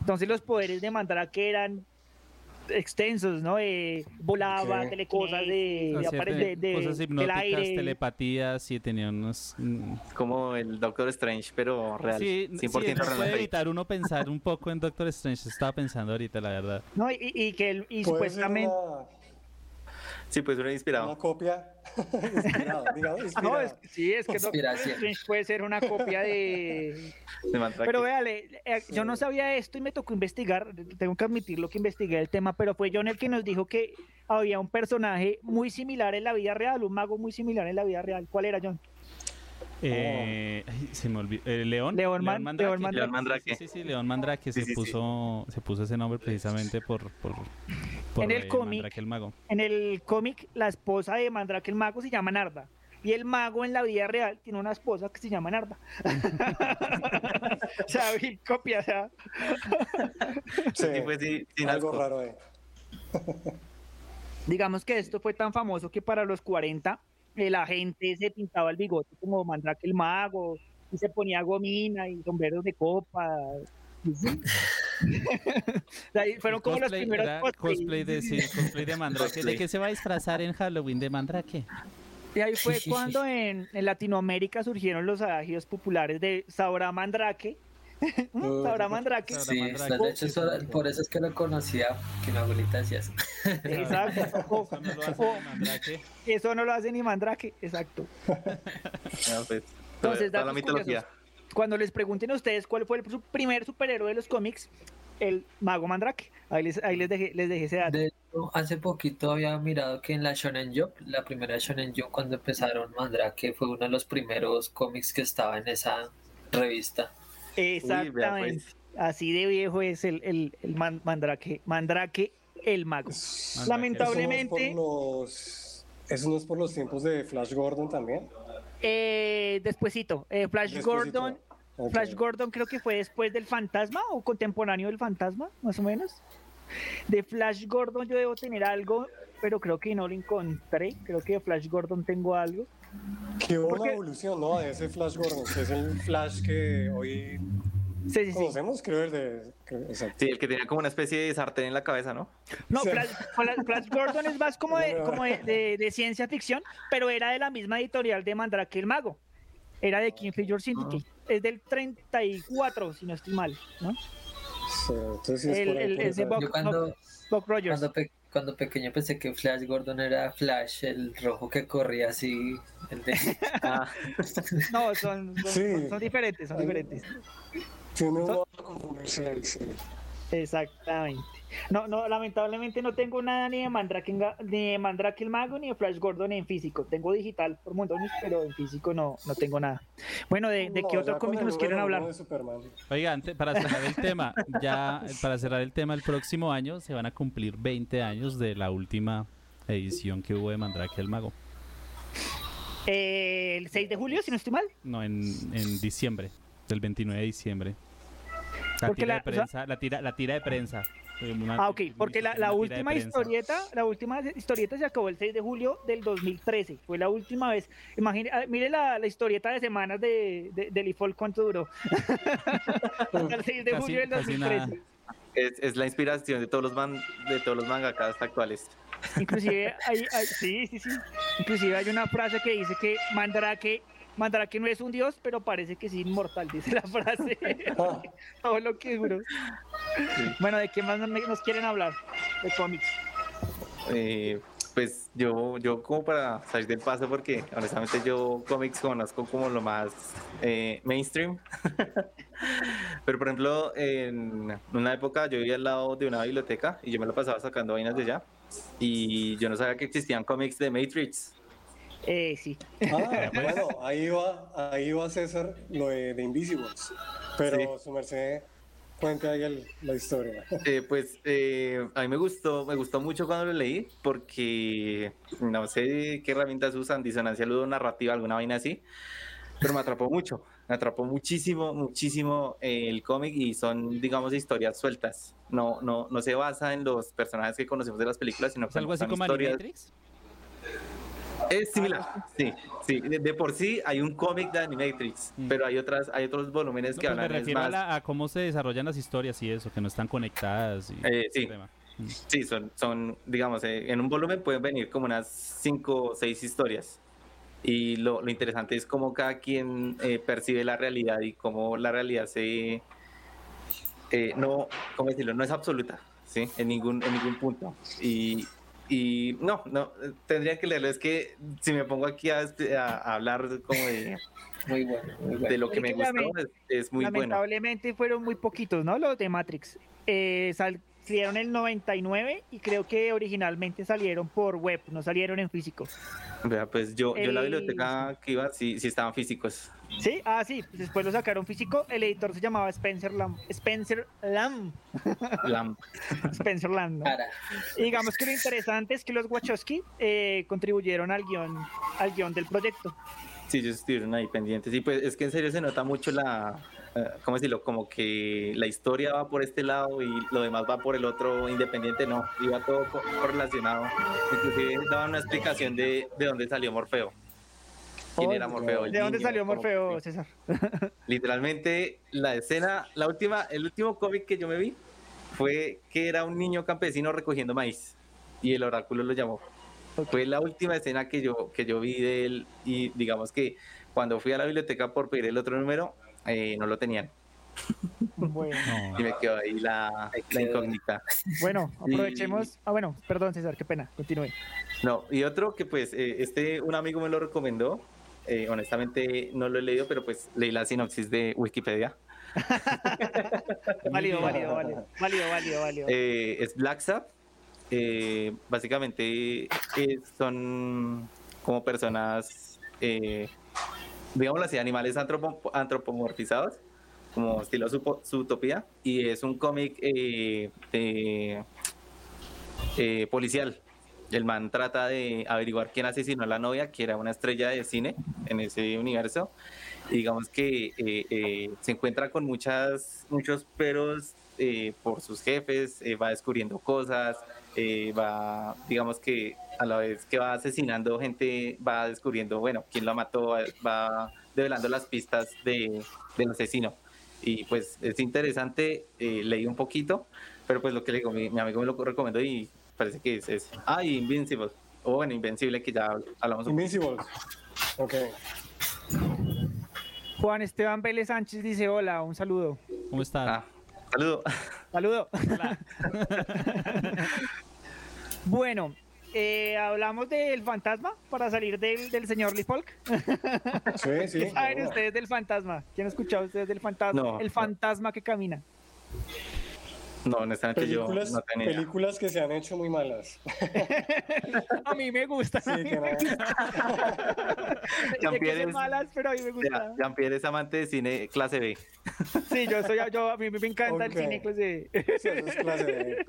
J: Entonces los poderes de Mandrake eran extensos, ¿no? Eh, volaba,
I: Ok.
J: cosas de,
D: te-
J: de- de-
D: cosas
J: del
D: hipnóticas,
J: aire.
D: telepatías, y tenía unos... mm,
K: Como el Doctor Strange, pero real.
D: Sí,
K: 100%
D: sí, no
K: real.
D: puede evitar uno pensar un poco en Doctor Strange. Estaba pensando ahorita, la verdad.
J: No, y, y que él, y supuestamente.
I: una,
K: Sí, pues una inspirado.
I: una copia inspirada, digamos,
J: No,
I: inspirada.
J: es, sí, es que Doctor. Strange puede ser una copia de. Pero véale, eh, yo no sabía esto y me tocó investigar. Tengo que admitir lo que investigué el tema, pero fue John el que nos dijo que había un personaje muy similar en la vida real, un mago muy similar en la vida real. ¿Cuál era, John?
D: Eh, ay, se me olvidó. eh, León.
J: León Man- León Mandrake.
K: León Mandrake.
D: Sí, sí, sí, León Mandrake
K: Sí,
D: se
K: sí, sí.
D: puso se puso ese nombre precisamente por por, por
J: En el
D: eh,
J: cómic-
D: Mandrake el mago.
J: En el cómic, la esposa de Mandrake el mago se llama Narda. Y el mago en la vida real tiene una esposa que se llama Narda. o sea, vi copia, o sea.
I: Sí,
K: Sí, pues sí, sin
I: algo raro.
J: Digamos que esto fue tan famoso que para los 40 eh, la gente se pintaba el bigote como Mandrake el mago y se ponía gomina y sombreros de copa. sí. Fueron como los
D: Cosplay,
J: primeros
D: era
J: cosplay.
D: cosplay de sí, cosplay de Mandrake. ¿De qué se va a disfrazar en Halloween de Mandrake?
J: Y ahí fue cuando en, en Latinoamérica surgieron los adagios populares de Sabrá Mandrake. Sabrá Mandrake.
L: Sí, de hecho, eso- por eso es que lo conocía, que mi abuelita hacía eso.
J: Exacto. O-
D: Eso no lo hace
J: o-
D: Mandrake.
J: eso no lo hace ni Mandrake, exacto.
K: Pues,
J: Entonces,
K: toda la mitología.
J: curiosos. Cuando les pregunten a ustedes cuál fue el su primer superhéroe de los cómics, el mago Mandrake. Ahí les, ahí les dejé, les dejé ese dato.
L: De hecho, hace poquito había mirado que en la Shonen Jump, la primera Shonen Jump, cuando empezaron Mandrake, fue uno de los primeros cómics que estaba en esa revista.
J: Exactamente. Así de viejo es el, el, el man- Mandrake. Mandrake, el mago. Lamentablemente,
I: Eso no, es por los, eso no es por los tiempos de Flash Gordon también.
J: eh, despuesito, eh, Flash
I: Despuésito.
J: Gordon. Flash Gordon creo que fue después del fantasma o contemporáneo del fantasma, más o menos. De Flash Gordon yo debo tener algo, pero creo que no lo encontré. Creo que de Flash Gordon tengo algo.
I: Que hubo
J: Porque-
I: una evolución, ¿no? De ese Flash Gordon, que es el Flash que hoy
J: Sí, sí, sí.
I: conocemos, creo el de... exacto.
K: Sí, el que tenía como una especie de sartén en la cabeza, ¿no?
J: No,
I: Sí.
J: Flash, Gordon es más como de, como de, de- de ciencia ficción, pero era de la misma editorial de Mandrake el Mago. Era de King Feature Syndicate. Es del 34, si no estoy mal, ¿no?
I: Sí, entonces sí es
J: El-
I: por ahí,
J: el-
I: por
J: ese
I: esa-
J: Buck-
L: Yo cuando,
J: Buck Rogers.
L: cuando, pe- cuando pequeño pensé que Flash Gordon era Flash, el rojo que corría así, el de...
K: Ah,
J: No, son, son,
I: Sí.
J: son- diferentes, son diferentes.
I: Tiene sí.
J: Exactamente. No, no, lamentablemente no tengo nada ni de Mandrake, ni de Mandrake el Mago ni de Flash Gordon en físico. Tengo digital por montones, pero en físico no, no tengo nada. Bueno, ¿de, de
I: No,
J: qué
I: ya
J: otro cómic nos quieren hablar?
I: uno de Superman.
D: Oiga, antes, para cerrar el tema, ya para cerrar el tema, el próximo año se van a cumplir 20 años de la última edición que hubo de Mandrake el Mago.
J: Eh, el 6 de julio, si no estoy mal.
D: No, en, en diciembre, del 29 de diciembre. La
J: Porque
D: tira
J: la-
D: de
J: o sea-
D: prensa, la tira, la tira de prensa. Una-
J: Ah, ok, porque la, última historieta, la última historieta se acabó el 6 de julio del 2013. Fue la última vez. Imagine, ah, mire la, la historieta de semanas de, de, del IFOL, ¿cuánto duró? Hasta el 6 de
K: Casi-
J: julio del
K: casi
J: 2013.
K: Es, es la inspiración de todos los man, de todos los mangakas actuales.
J: Inclusive hay, hay- sí, sí, sí. Inclusive hay una frase que dice que Mandrake, Mandrake no es un dios, pero parece que es inmortal, dice la frase. Todo lo que duró. Bueno, ¿de qué más nos nos quieren hablar? De cómics.
K: Eh, pues yo, yo como para salir del paso, porque honestamente yo cómics conozco como lo más eh, mainstream. Pero por ejemplo, en una época yo vivía al lado de una biblioteca y yo me lo pasaba sacando vainas de allá. Y yo no sabía que existían cómics de Matrix.
J: Eh, sí.
I: Ah, bueno, ahí va, ahí va César, lo de, de Invisibles. Pero su merced cuenta ahí el- la historia.
K: Eh, pues eh, a mí me gustó, me gustó mucho cuando lo leí porque no sé qué herramientas usan, disonancia ludonarrativa, alguna vaina así, pero me atrapó mucho, me atrapó muchísimo, muchísimo eh, el cómic y son, digamos, historias sueltas. No, no, no se basa en los personajes que conocemos de las películas, sino que
D: ¿Es algo así como
K: historias.
D: Animatrix?
K: Es similar, sí, sí. De, de por sí hay un cómic de Animatrix, pero hay otras, hay otros volúmenes
D: No,
K: que
D: pues me
K: hablan es
D: refiero a,
K: más.
D: la- a cómo se desarrollan las historias y eso, que no están conectadas. Y
K: Eh, sí.
D: tema.
K: Sí, son, son digamos, eh, en un volumen pueden venir como unas cinco o seis historias. Y lo, lo interesante es cómo cada quien eh, percibe la realidad y cómo la realidad se... eh, no, ¿cómo decirlo? No es absoluta, ¿sí? En ningún, en ningún punto. Y, y no, no, eh, tendría que leerlo. Es que si me pongo aquí a, a- a hablar como de...
L: Muy bueno, muy bueno.
K: De lo que me gustó, es, es muy bueno.
J: Lamentablemente fueron muy poquitos, ¿no? Los de Matrix. Eh, sal- salieron en el 99 y creo que originalmente salieron por web, no salieron en físico.
K: Vea, pues yo, yo en la biblioteca que iba, sí, sí estaban físicos.
J: ¿Sí? Ah, sí. Después lo sacaron físico. El editor se llamaba Spencer Lam. Spencer Lam.
K: Lamp.
J: Spencer Lam. ¿no? Y digamos que lo interesante es que los Wachowski eh, contribuyeron al guion, al guion del proyecto.
K: Sí, ellos estuvieron ahí pendientes. Y pues es que en serio se nota mucho la, ¿cómo decirlo? Como que la historia va por este lado y lo demás va por el otro independiente, no, iba todo co- correlacionado. Inclusive daban una explicación de, de dónde salió Morfeo. ¿Quién era Morfeo? el
J: ¿De dónde
K: niño,
J: salió
K: cómo-
J: Morfeo, César?
K: Literalmente la escena, la última, el último cómic que yo me vi fue que era un niño campesino recogiendo maíz y el oráculo lo llamó. Fue la última escena que yo, que yo vi de él y digamos que cuando fui a la biblioteca por pedir el otro número, eh, no lo tenían.
J: Bueno.
K: Y me quedó ahí la, la incógnita.
J: Bueno,
K: Y-
J: aprovechemos. Ah, bueno, perdón, César, qué pena. Continúe.
K: No, y otro que pues eh, este, un amigo me lo recomendó. eh, honestamente no lo he leído, pero pues leí la sinopsis de Wikipedia.
J: Válido, válido, válido. Válido, válido, válido.
K: Eh, es Black Sabbath. Eh, básicamente eh, son como personas, eh, digámoslo así, animales antropo- antropomorfizados, como estilo su, utopía. Y es un cómic eh, eh, policial. El man trata de averiguar quién asesinó a la novia, que era una estrella de cine en ese universo. Y digamos que eh, eh, se encuentra con muchas, muchos peros eh, por sus jefes, eh, va descubriendo cosas, eh, va, digamos que a la vez que va asesinando gente, va descubriendo, bueno, quién lo mató, va, develando las pistas de, del asesino. Y pues es interesante, eh, leí un poquito, pero pues lo que le digo, mi, mi amigo me lo recomendó y parece que es, es ah, y Invincible, o bueno, Invencible, que ya hablamos un
I: Invincible. Ok.
J: Juan Esteban Vélez Sánchez dice: Hola, un saludo.
D: ¿Cómo estás?
K: Ah, saludo.
J: Saludo. bueno, eh, hablamos del fantasma para salir del, del señor Lee Folk.
I: Sí, sí.
J: ¿Qué saben
I: no.
J: ustedes del fantasma? ¿Quién ha escuchado ustedes del fantasma?
K: No,
J: el
K: no.
J: fantasma que camina.
K: No, honestamente
I: películas,
K: yo no tenía.
I: Películas que se han hecho muy malas.
J: a mí me gusta.
I: Sí, que no.
K: Jean-Pierre es,
J: malas, pero a mí me gusta.
K: Jean-Pierre es amante de cine clase B.
J: Sí, yo soy, yo, a mí me encanta el cine clase B.
I: Sí, eso es clase B.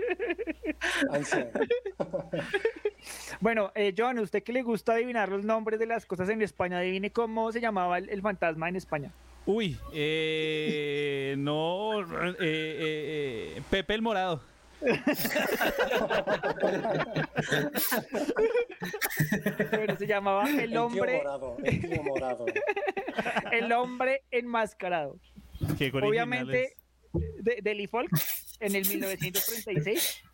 J: Bueno, eh, John, ¿usted que le gusta adivinar los nombres de las cosas en España? Adivine cómo se llamaba el, el fantasma en España.
D: Uy, eh, no, eh, eh, eh, Pepe el Morado.
J: Bueno, se llamaba El
I: El tío
J: Hombre,
I: morado. El tío morado.
J: el hombre enmascarado.
D: Qué
J: Obviamente, de, de Lee Falk, en el 1936.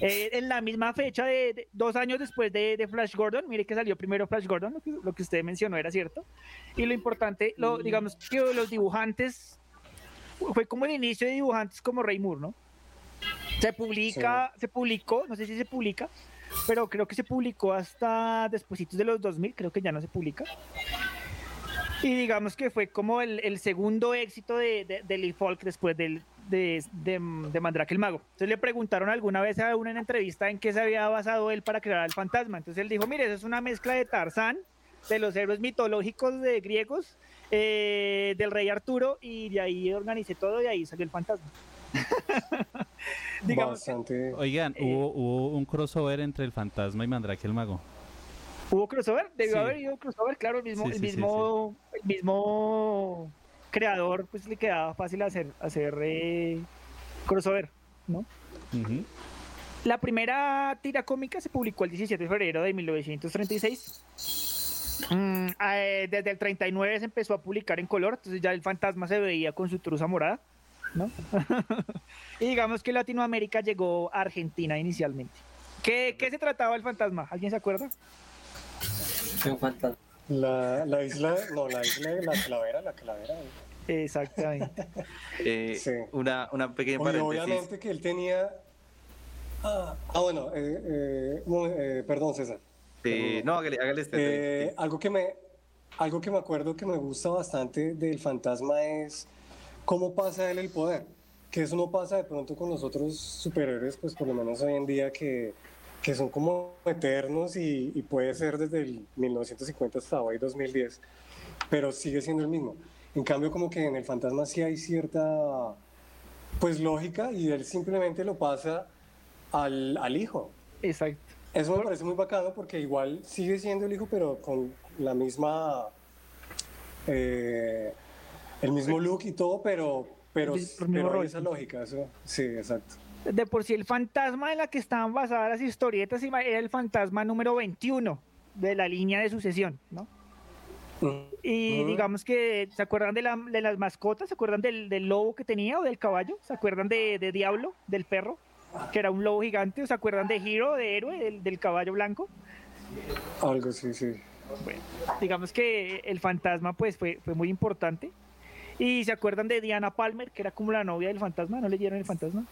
J: Eh, en la misma fecha, de, de- dos años después de, de Flash Gordon, mire que salió primero Flash Gordon, lo que, lo que usted mencionó era cierto. Y lo importante, lo, digamos que los dibujantes, fue como el inicio de dibujantes como Ray Moore, ¿no? Se publica, se publicó, no sé si se publica, pero creo que se publicó hasta después de los 2000, creo que ya no se publica. Y digamos que fue como el, el segundo éxito de, de, de Lee Falk después del, de, de, de Mandrake el Mago. Entonces le preguntaron alguna vez a uno en entrevista en qué se había basado él para crear al fantasma. Entonces él dijo, mire, eso es una mezcla de Tarzán, de los héroes mitológicos de griegos, eh, del rey Arturo, y de ahí organicé todo y ahí salió el fantasma. digamos que.
D: Oigan, hubo, hubo un crossover entre el fantasma y Mandrake el Mago.
J: ¿Hubo crossover? Debió
D: Sí.
J: haber ido crossover, claro, el mismo,
D: Sí,
J: el
D: sí, sí,
J: mismo, el mismo creador, pues le quedaba fácil hacer, hacer eh, crossover, ¿no? La primera tira cómica se publicó el 17 de febrero de 1936. Mm, eh, desde el 39 se empezó a publicar en color, entonces ya el fantasma se veía con su truza morada, ¿no? y digamos que Latinoamérica llegó a Argentina inicialmente. ¿Qué, qué se trataba el fantasma? ¿Alguien se acuerda?
L: Un fantasma.
I: La, la isla, no, la isla de la calavera, la calavera.
J: Exactamente.
K: Eh,
I: Sí.
K: una, una pequeña
I: Oye,
K: paréntesis.
I: obviamente que él tenía. Ah, ah, bueno, eh, eh, eh, perdón, César.
K: No, hágale, hágale este.
I: Eh, algo que me algo que me acuerdo que me gusta bastante del fantasma es cómo pasa él el poder que eso no pasa de pronto con los otros superhéroes pues por lo menos hoy en día que, que son como eternos y, y puede ser desde el 1950 hasta hoy 2010 pero sigue siendo el mismo en cambio como que en el fantasma sí hay cierta pues lógica y él simplemente lo pasa al, al hijo
J: Exacto.
I: eso me parece muy bacano porque igual sigue siendo el hijo, pero con la misma. eh, el mismo look y todo, pero, pero, pero esa lógica. Eso, sí, exacto.
J: De por sí, el fantasma en la que estaban basadas las historietas era el fantasma número 21 de la línea de sucesión, ¿no? Y
I: Ujú.
J: digamos que, ¿se acuerdan de, la- de las mascotas? ¿Se acuerdan del, del lobo que tenía o del caballo? ¿Se acuerdan de, de Diablo, del perro? Que era un lobo gigante. ¿O ¿Se acuerdan de Hero, de héroe, del, del caballo blanco?
I: Algo, sí, sí.
J: Digamos que el fantasma pues fue, fue muy importante. ¿Y se acuerdan de Diana Palmer, que era como la novia del fantasma? ¿No leyeron el fantasma?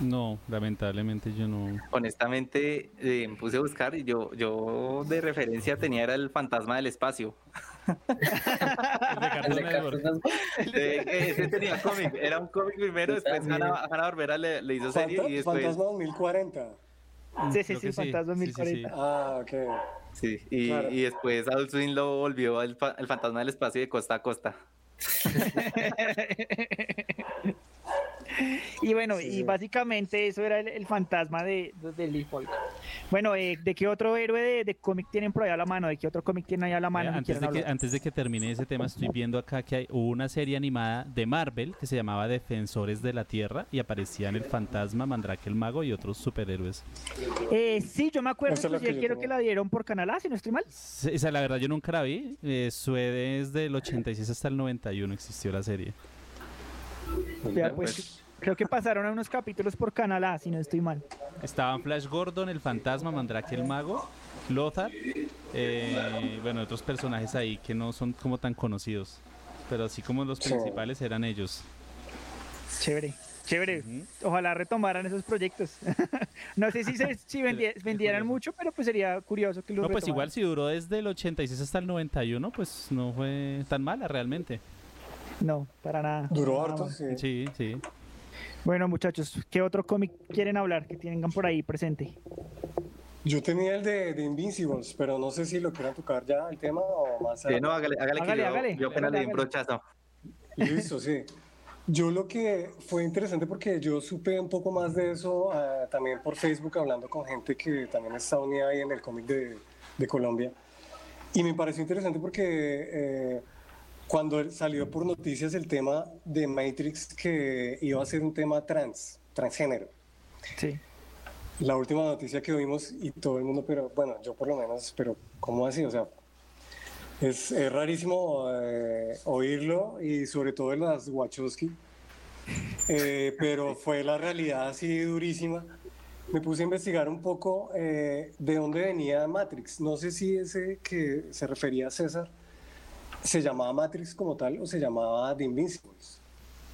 D: No, lamentablemente yo no.
K: Honestamente, eh, me puse a buscar y yo, yo de referencia tenía era el fantasma del espacio.
D: El de Cartoon Network.
K: De- ese tenía cómic, era un cómic primero, después Hanna, Hanna Barbera le, le hizo serie y después...
I: Fantasma 2040.
J: Sí, sí, sí,
D: sí,
J: Fantasma
D: sí, sí, sí.
J: 1040.
I: Ah, ok.
K: Sí, y,
I: Claro.
K: y después Adult Swim lo volvió el, fa- el fantasma del espacio de costa a costa.
J: Y bueno,
I: Sí,
J: y
I: sí.
J: básicamente eso era el, el fantasma de, de, de Lee. Bueno, eh, ¿de qué otro héroe de, de cómic tienen por ahí a la mano? ¿De qué otro cómic tienen ahí a la mano?
D: Eh, antes, de que, antes de que termine ese tema, estoy viendo acá que hay, hubo una serie animada de Marvel que se llamaba Defensores de la Tierra y aparecían el fantasma, Mandrake el Mago y otros superhéroes.
J: Eh, sí, yo me acuerdo,
I: es que yo
J: quiero
I: tengo.
J: que la dieron por Canal A, si no estoy mal.
D: Sí, Esa, la verdad, yo nunca la vi. Eh, fue desde el 86 hasta el 91 existió la serie.
J: Ya, pues, creo que pasaron a unos capítulos por Canal A, si no estoy mal.
D: Estaban Flash Gordon, el fantasma, Mandrake el Mago, Lothar, eh, bueno, otros personajes ahí que no son como tan conocidos. Pero así como los principales eran ellos.
J: Chévere, chévere. Ojalá retomaran esos proyectos. no sé si, se, si vendi- vendieran mucho, pero pues sería curioso que los
D: No, pues
J: retomaran.
D: igual si duró desde el 86 hasta el 91, pues no fue tan mala realmente.
J: No, para nada.
I: Duró harto, sí.
D: Sí, sí.
J: Bueno, muchachos, ¿qué otro cómic quieren hablar que tengan por ahí presente?
I: Yo tenía el de, de Invincibles, pero no sé si lo quieran tocar ya el tema o más
K: Sí, no, hágale, hágale,
J: Hágale,
K: que yo,
J: hágale,
K: yo apenas le di un brochazo.
I: Listo, sí. Yo lo que fue interesante porque yo supe un poco más de eso ah, también por Facebook hablando con gente que también está unida ahí en el cómic de, de Colombia. Y me pareció interesante porque eh, cuando salió por noticias el tema de Matrix que iba a ser un tema trans, transgénero.
J: Sí.
I: La última noticia que vimos y todo el mundo, pero bueno, yo por lo menos, pero ¿cómo así? O sea, es, es rarísimo eh, oírlo y sobre todo en las Wachowski, Eh, pero fue la realidad así durísima. Me puse a investigar un poco eh, de dónde venía Matrix. No sé si ese que se refería a César se llamaba Matrix como tal o se llamaba The Invincibles,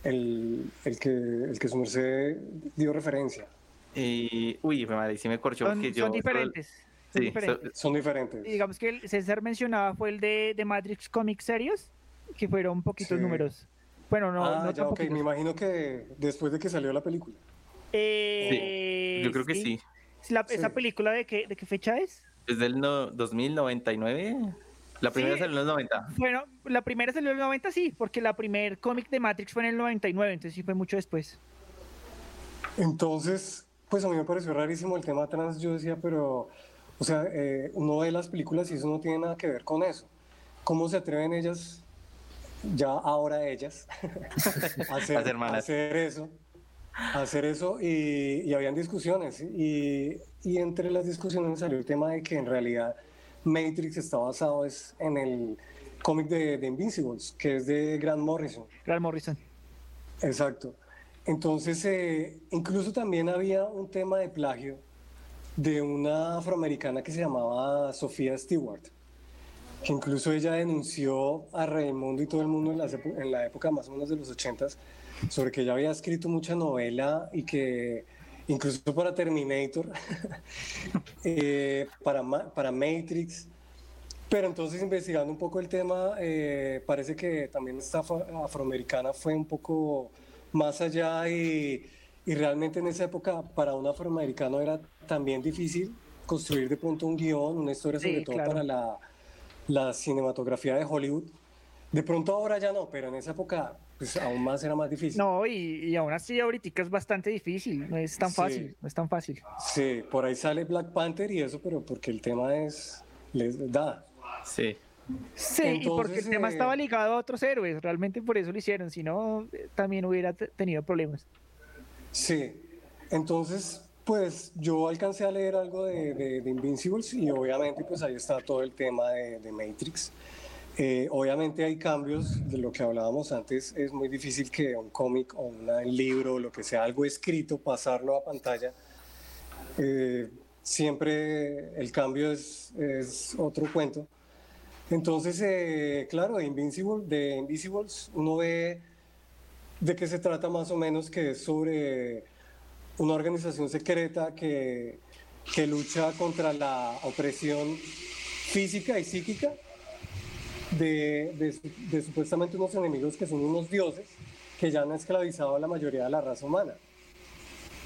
I: el, el que, el que su merced dio referencia.
K: Y, uy, me madre, sí me corchó
J: Son,
K: que yo...
J: son diferentes. Son
K: Sí,
J: diferentes.
I: Son diferentes.
J: Y digamos que el César mencionaba fue el de, de Matrix Comic Series, que fueron poquitos
I: Sí.
J: números. Bueno, no,
I: ah,
J: no
I: ya,
J: tan
I: ok.
J: poquitos.
I: Me imagino que después de que salió la película.
J: Eh,
K: yo creo que sí.
J: La- ¿Esa
I: Sí.
J: película de qué, de qué fecha es?
K: Es del no, 2099. La primera
J: Sí.
K: salió en los 90.
J: Bueno, la primera salió en el 90, sí, porque la primer cómic de Matrix fue en el 99, entonces sí fue mucho después.
I: Entonces, pues a mí me pareció rarísimo el tema trans. Yo decía, pero, o sea, eh, uno ve las películas y eso no tiene nada que ver con eso. ¿Cómo se atreven ellas, ya ahora ellas, a hacer, a hacer eso? A hacer eso y, y habían discusiones. Y, y entre las discusiones salió el tema de que en realidad Matrix está basado es en el cómic de, de Invincibles, que es de Grant Morrison.
J: Grant Morrison.
I: Exacto. Entonces, eh, incluso también había un tema de plagio de una afroamericana que se llamaba Sofía Stewart, que incluso ella denunció a Raimundo y todo el mundo en, epo- en la época más o menos de los ochentas sobre que ella había escrito mucha novela y que incluso para Terminator, eh, para, Ma- para Matrix, pero entonces investigando un poco el tema, eh, parece que también esta afro- afroamericana fue un poco más allá y, y realmente en esa época para un afroamericano era también difícil construir de pronto un guion, una historia
J: Sí,
I: sobre todo
J: claro.
I: para la, la cinematografía de Hollywood. De pronto ahora ya no, pero en esa época pues aún más era más difícil.
J: No, y, y aún así ahorita es bastante difícil, no es tan
I: Sí.
J: fácil, no es tan fácil.
I: Sí, por ahí sale Black Panther y eso, pero porque el tema es, les da.
K: Sí.
J: Sí, y porque el
I: Entonces,
J: tema
I: eh,
J: estaba ligado a otros héroes, realmente por eso lo hicieron, si no, eh, también hubiera te- tenido problemas.
I: Sí, entonces, pues yo alcancé a leer algo de, de- de Invincibles y obviamente pues ahí está todo el tema de, de Matrix. Eh, obviamente hay cambios de lo que hablábamos antes, es muy difícil que un cómic o un libro o lo que sea, algo escrito, pasarlo a pantalla. Eh, siempre el cambio es, es otro cuento. Entonces, eh, claro, de, Invincible, de Invisibles uno ve de qué se trata más o menos, que es sobre una organización secreta que, que lucha contra la opresión física y psíquica de, de- de supuestamente unos enemigos que son unos dioses que ya han esclavizado a la mayoría de la raza humana.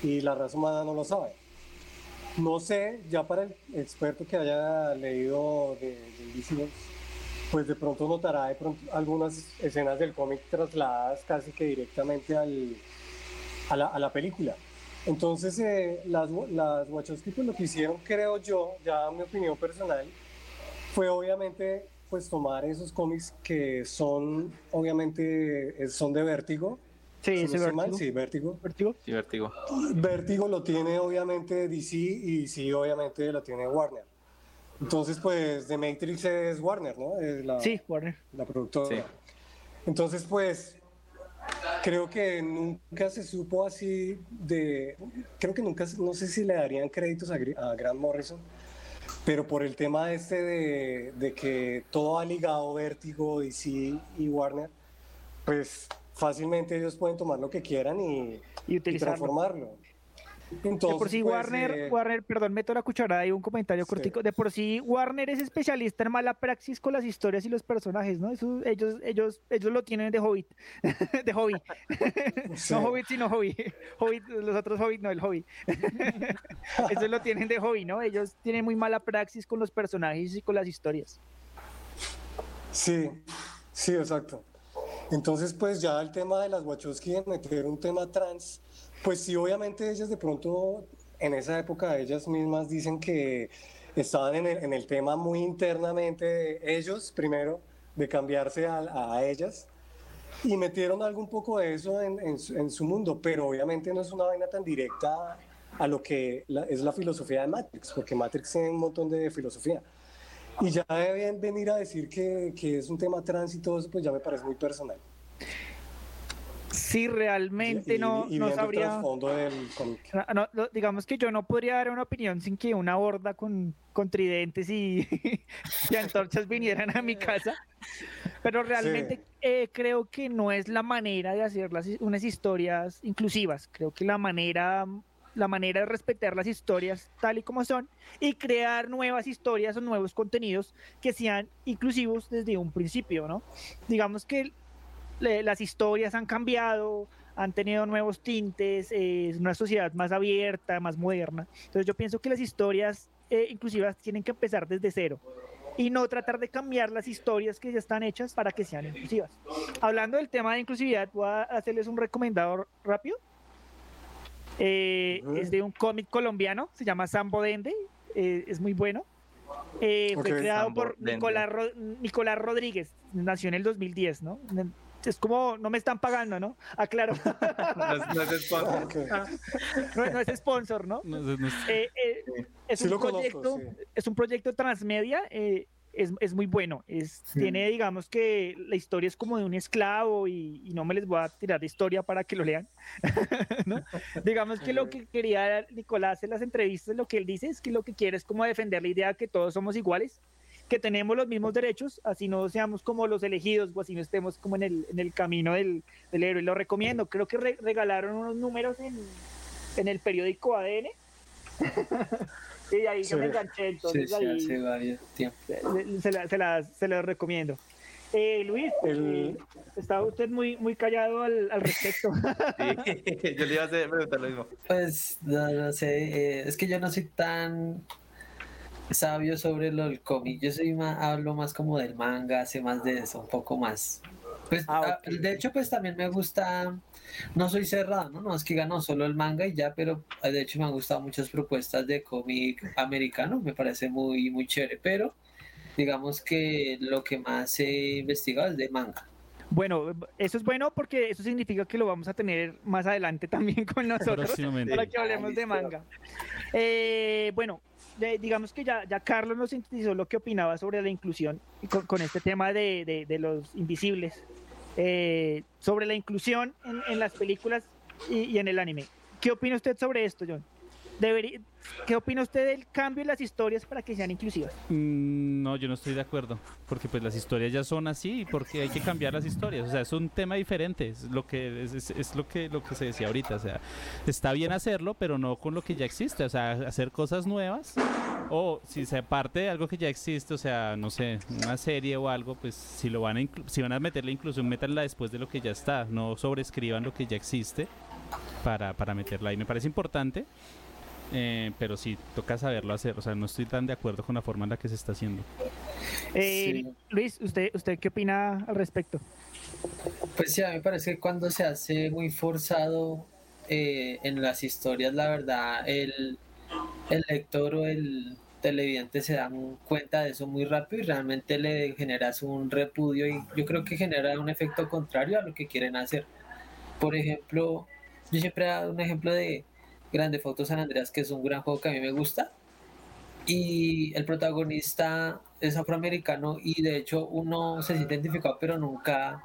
I: Y la raza humana no lo sabe. No sé, ya para el experto que haya leído de, de pues de pronto notará de pronto algunas escenas del cómic trasladadas casi que directamente al, a, la, a la película. Entonces, eh, las, las Wachowski pues, lo que hicieron, creo yo, ya mi opinión personal, fue obviamente pues tomar esos cómics que son, obviamente, eh, son de Vértigo.
J: Sí,
I: Si no
J: ese
I: estoy mal,
J: Vértigo.
I: Sí, Vértigo.
J: ¿Vértigo?
K: Sí, vértigo.
I: Vértigo lo tiene obviamente DC y DC obviamente lo tiene Warner. Entonces, pues, The Matrix es Warner, ¿no? Es la,
J: Sí, Warner.
I: la productora.
K: Sí.
I: Entonces, pues, creo que nunca se supo así de... Creo que nunca, no sé si le darían créditos a, a Grant Morrison, pero por el tema este de, de que todo ha ligado Vértigo, DC y Warner, pues fácilmente ellos pueden tomar lo que quieran y,
J: Y
I: y
J: utilizarlo.
I: transformarlo. Entonces,
J: de por sí
I: pues,
J: Warner,
I: eh,
J: Warner, perdón, meto la cucharada y un comentario cortico. De por sí Warner es especialista en mala praxis con las historias y los personajes, ¿no? Eso, ellos, ellos, ellos lo tienen de Hobbit, de hobby.
I: Sí.
J: No Hobbit, sino hobby. Hobbit, los otros Hobbit, no el hobby. Eso lo tienen de hobby, ¿no? Ellos tienen muy mala praxis con los personajes y con las historias.
I: Sí, sí, exacto. Entonces, pues ya el tema de las Wachowski de meter un tema trans, pues sí, obviamente ellas de pronto, en esa época, ellas mismas dicen que estaban en el, en el tema muy internamente, ellos primero, de cambiarse a, a ellas, y metieron algo un poco de eso en, en en su mundo, pero obviamente no es una vaina tan directa a lo que la- es la filosofía de Matrix, porque Matrix tiene un montón de filosofía. Y ya deben venir a decir que, que es un tema eso, pues ya me parece muy personal.
J: Sí, realmente
I: Y-
J: no,
I: y
J: no sabría.
I: del.
J: No, digamos que yo no podría dar una opinión sin que una horda con, con tridentes y, y antorchas vinieran a mi casa. Pero realmente eh, creo que no es la manera de hacer las, unas historias inclusivas. Creo que la manera, la manera de respetar las historias tal y como son y crear nuevas historias o nuevos contenidos que sean inclusivos desde un principio, ¿no? Digamos que le- las historias han cambiado, han tenido nuevos tintes, eh, es una sociedad más abierta, más moderna. Entonces yo pienso que las historias eh, inclusivas tienen que empezar desde cero y no tratar de cambiar las historias que ya están hechas para que sean inclusivas. Hablando del tema de inclusividad, voy a hacerles un recomendador rápido. Eh, Es de un cómic colombiano, se llama Sambo Dende, eh, es muy bueno. Eh,
I: Ok.
J: Fue creado
K: Sambo
J: por. Nicolás, Ro- Nicolás Rodríguez, nació en el 2010, ¿no? Es como, no me están pagando, ¿no? Aclaro.
K: No es, no es sponsor.
I: Ok.
J: no, no es sponsor, ¿no?
D: Sé.
J: Eh, eh, es,
I: Sí
J: un
I: conozco,
J: proyecto,
I: sí.
J: es un proyecto transmedia, eh, es, es muy bueno. Es, Tiene, digamos que la historia es como de un esclavo y, y no me les voy a tirar de historia para que lo lean. ¿no? Digamos que lo que quería Nicolás en las entrevistas, lo que él dice es que lo que quiere es como defender la idea de que todos somos iguales, que tenemos los mismos derechos, así no seamos como los elegidos o así no estemos como en el, en el camino del, del héroe. Lo recomiendo. Creo que re- regalaron unos números en, en el periódico ADN. y ahí
I: Sí.
J: yo me enganché, entonces
L: sí, sí,
J: ahí
L: hace varios tiempos.
J: se, se la- se las, se las recomiendo. Eh, Luis,
I: El-
J: eh, estaba usted muy, muy callado al, al respecto.
K: Sí, yo le iba a hacer preguntar lo mismo.
L: Pues no, no sé, eh, es que yo no soy tan sabio sobre lo del cómic. Yo soy más, hablo más como del manga, sé más de eso, un poco más. Pues
J: Ah,
L: ah, de hecho, pues también me gusta, no soy cerrado, ¿no? No es que gano solo el manga y ya, pero eh, de hecho me han gustado muchas propuestas de cómic americano, me parece muy, muy chévere, pero digamos que lo que más he investigado es de manga.
J: Bueno, eso es bueno porque eso significa que lo vamos a tener más adelante también con nosotros para que hablemos de manga. Eh, bueno, digamos que ya, ya Carlos nos sintetizó lo que opinaba sobre la inclusión con, este tema de, de- de los invisibles, Eh, sobre la inclusión en, en las películas y, y en el anime. ¿Qué opina usted sobre esto, John? ¿Qué opina usted del cambio en las historias para que sean inclusivas?
D: Mm, No, yo no estoy de acuerdo, porque pues las historias ya son así y porque hay que cambiar las historias, o sea, es un tema diferente, es lo que es, lo que lo que se decía ahorita, o sea, está bien hacerlo, pero no con lo que ya existe, o sea, hacer cosas nuevas o si se parte de algo que ya existe, o sea, no sé, una serie o algo, pues si lo van a si van a meter la inclusión, métanla después de lo que ya está, no sobreescriban lo que ya existe para para meterla ahí, me parece importante. Eh, pero sí, toca saberlo hacer. O sea, no estoy tan de acuerdo con la forma en la que se está haciendo.
J: Eh,
L: Sí.
J: Luis, ¿usted, ¿usted qué opina al respecto?
L: Pues sí, a mí me parece que cuando se hace muy forzado eh, en las historias, la verdad, el, el lector o el televidente se dan cuenta de eso muy rápido y realmente le generas un repudio y yo creo que genera un efecto contrario a lo que quieren hacer. Por ejemplo, yo siempre he dado un ejemplo de Grande Foto San Andreas, que es un gran juego que a mí me gusta. Y el protagonista es afroamericano y de hecho uno se siente identificado, pero nunca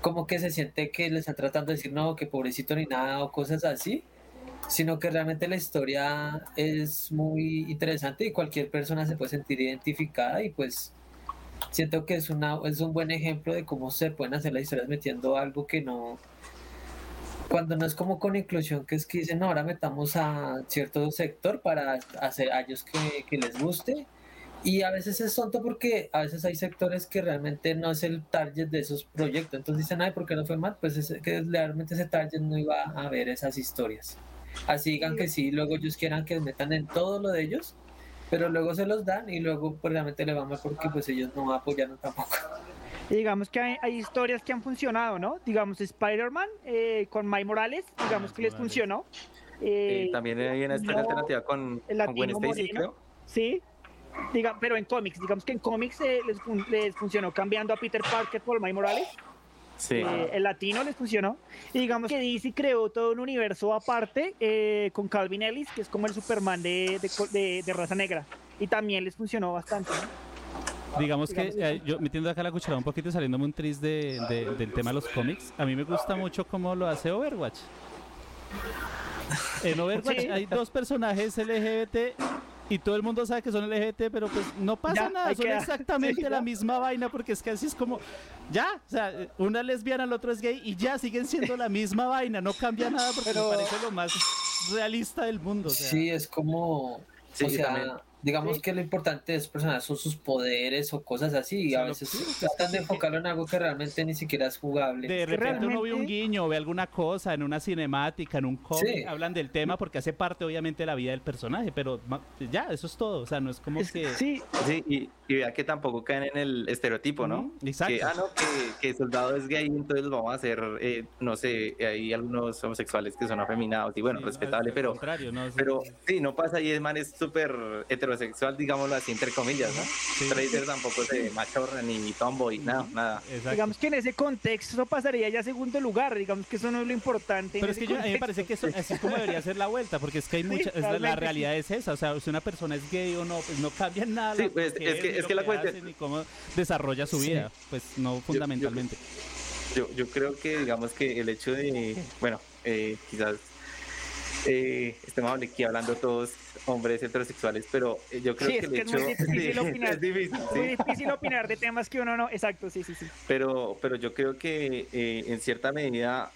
L: como que se siente que le están tratando de decir no, que pobrecito ni nada o cosas así, sino que realmente la historia es muy interesante y cualquier persona se puede sentir identificada y pues siento que es, una, es un buen ejemplo de cómo se pueden hacer las historias metiendo algo que no Cuando no es como con inclusión, que es que dicen, ahora metamos a cierto sector para hacer a ellos que, que les guste. Y a veces es tonto porque a veces hay sectores que realmente no es el target de esos proyectos. Entonces dicen, ay, ¿por qué no fue mal? Pues es que realmente ese target no iba a ver esas historias. Así digan que sí, luego ellos quieran que metan en todo lo de ellos, pero luego se los dan y luego pues, realmente le va mal porque pues ellos no apoyan tampoco.
J: Y digamos que hay, hay, historias que han funcionado, ¿no? Digamos Spider-Man eh, con Mike Morales, digamos que les funcionó.
K: Eh, también hay una historia no, alternativa con, con Gwen Stacy, creo.
J: Sí, Diga, pero en cómics, digamos que en cómics eh, les, fun les, funcionó cambiando a Peter Parker por Mike Morales.
K: Sí.
J: Eh, el latino les funcionó. Y digamos que DC creó todo un universo aparte eh, con Calvin Ellis, que es como el Superman de, de, de, de raza negra. Y también les funcionó bastante. ¿no?
D: Digamos que eh, yo metiendo acá la cuchara un poquito, saliéndome un tris de, de, del tema de los cómics, a mí me gusta mucho cómo lo hace Overwatch. En Overwatch sí. hay dos personajes LGBT y todo el mundo sabe que son LGBT, pero pues no pasa
J: Ya,
D: nada, son
J: queda.
D: exactamente
J: Sí,
D: la misma vaina, porque es que así es como, ya, o sea, una es lesbiana, el otro es gay, y ya siguen siendo la misma vaina, no cambia nada porque
L: Pero-
D: me parece lo más realista del mundo. o sea.
L: Sí, es como,
K: Sí,
L: o sea, digamos que lo importante de esos personajes son sus poderes o cosas así, y a veces
D: sí,
L: tratan de enfocarlo en algo que realmente ni siquiera es jugable.
D: De repente uno ve un
J: realmente-
D: guiño, ve alguna cosa en una cinemática, en un cómic,
L: Sí.
D: hablan del tema porque hace parte obviamente de la vida del personaje, pero ya, eso es todo, o sea, no es como
J: Es-
D: que...
J: sí,
K: Sí, y, y vea que tampoco caen en el estereotipo, ¿no?
D: Exacto.
K: Que, ah, no, que, que soldado es gay, entonces vamos a hacer, eh, no sé, hay algunos homosexuales que son afeminados y bueno,
D: Sí,
K: respetable,
D: al
K: pero,
D: contrario, ¿no? Sí.
K: pero sí, no pasa y el man es súper heterosexual, digámoslo así, entre comillas, ¿no?
D: Sí.
K: Trader tampoco es de machorra ni tomboy, nada, nada.
D: Exacto.
J: digamos que en ese contexto pasaría ya a segundo lugar, digamos que eso no es lo importante. en
D: Pero es que yo, a mí me parece que eso, así es como debería ser la vuelta, porque es que hay
J: Sí,
D: mucha, es la- realidad es esa, o sea, si una persona es gay o no, pues no cambia nada.
K: Sí, pues, es que- es que la cuestión-
D: ni cómo desarrolla su
L: Sí.
D: vida, pues no fundamentalmente.
K: Yo, yo creo que, digamos que el hecho de, bueno, eh, quizás eh, estemos aquí hablando todos hombres heterosexuales, pero eh, yo creo
J: Sí,
K: que
J: es
K: el
J: que es
K: hecho...
J: muy difícil
K: sí,
J: opinar.
K: es difícil, sí.
J: Muy difícil opinar de temas que uno no. Exacto, sí, sí, sí.
K: Pero, pero yo creo que eh, en cierta medida,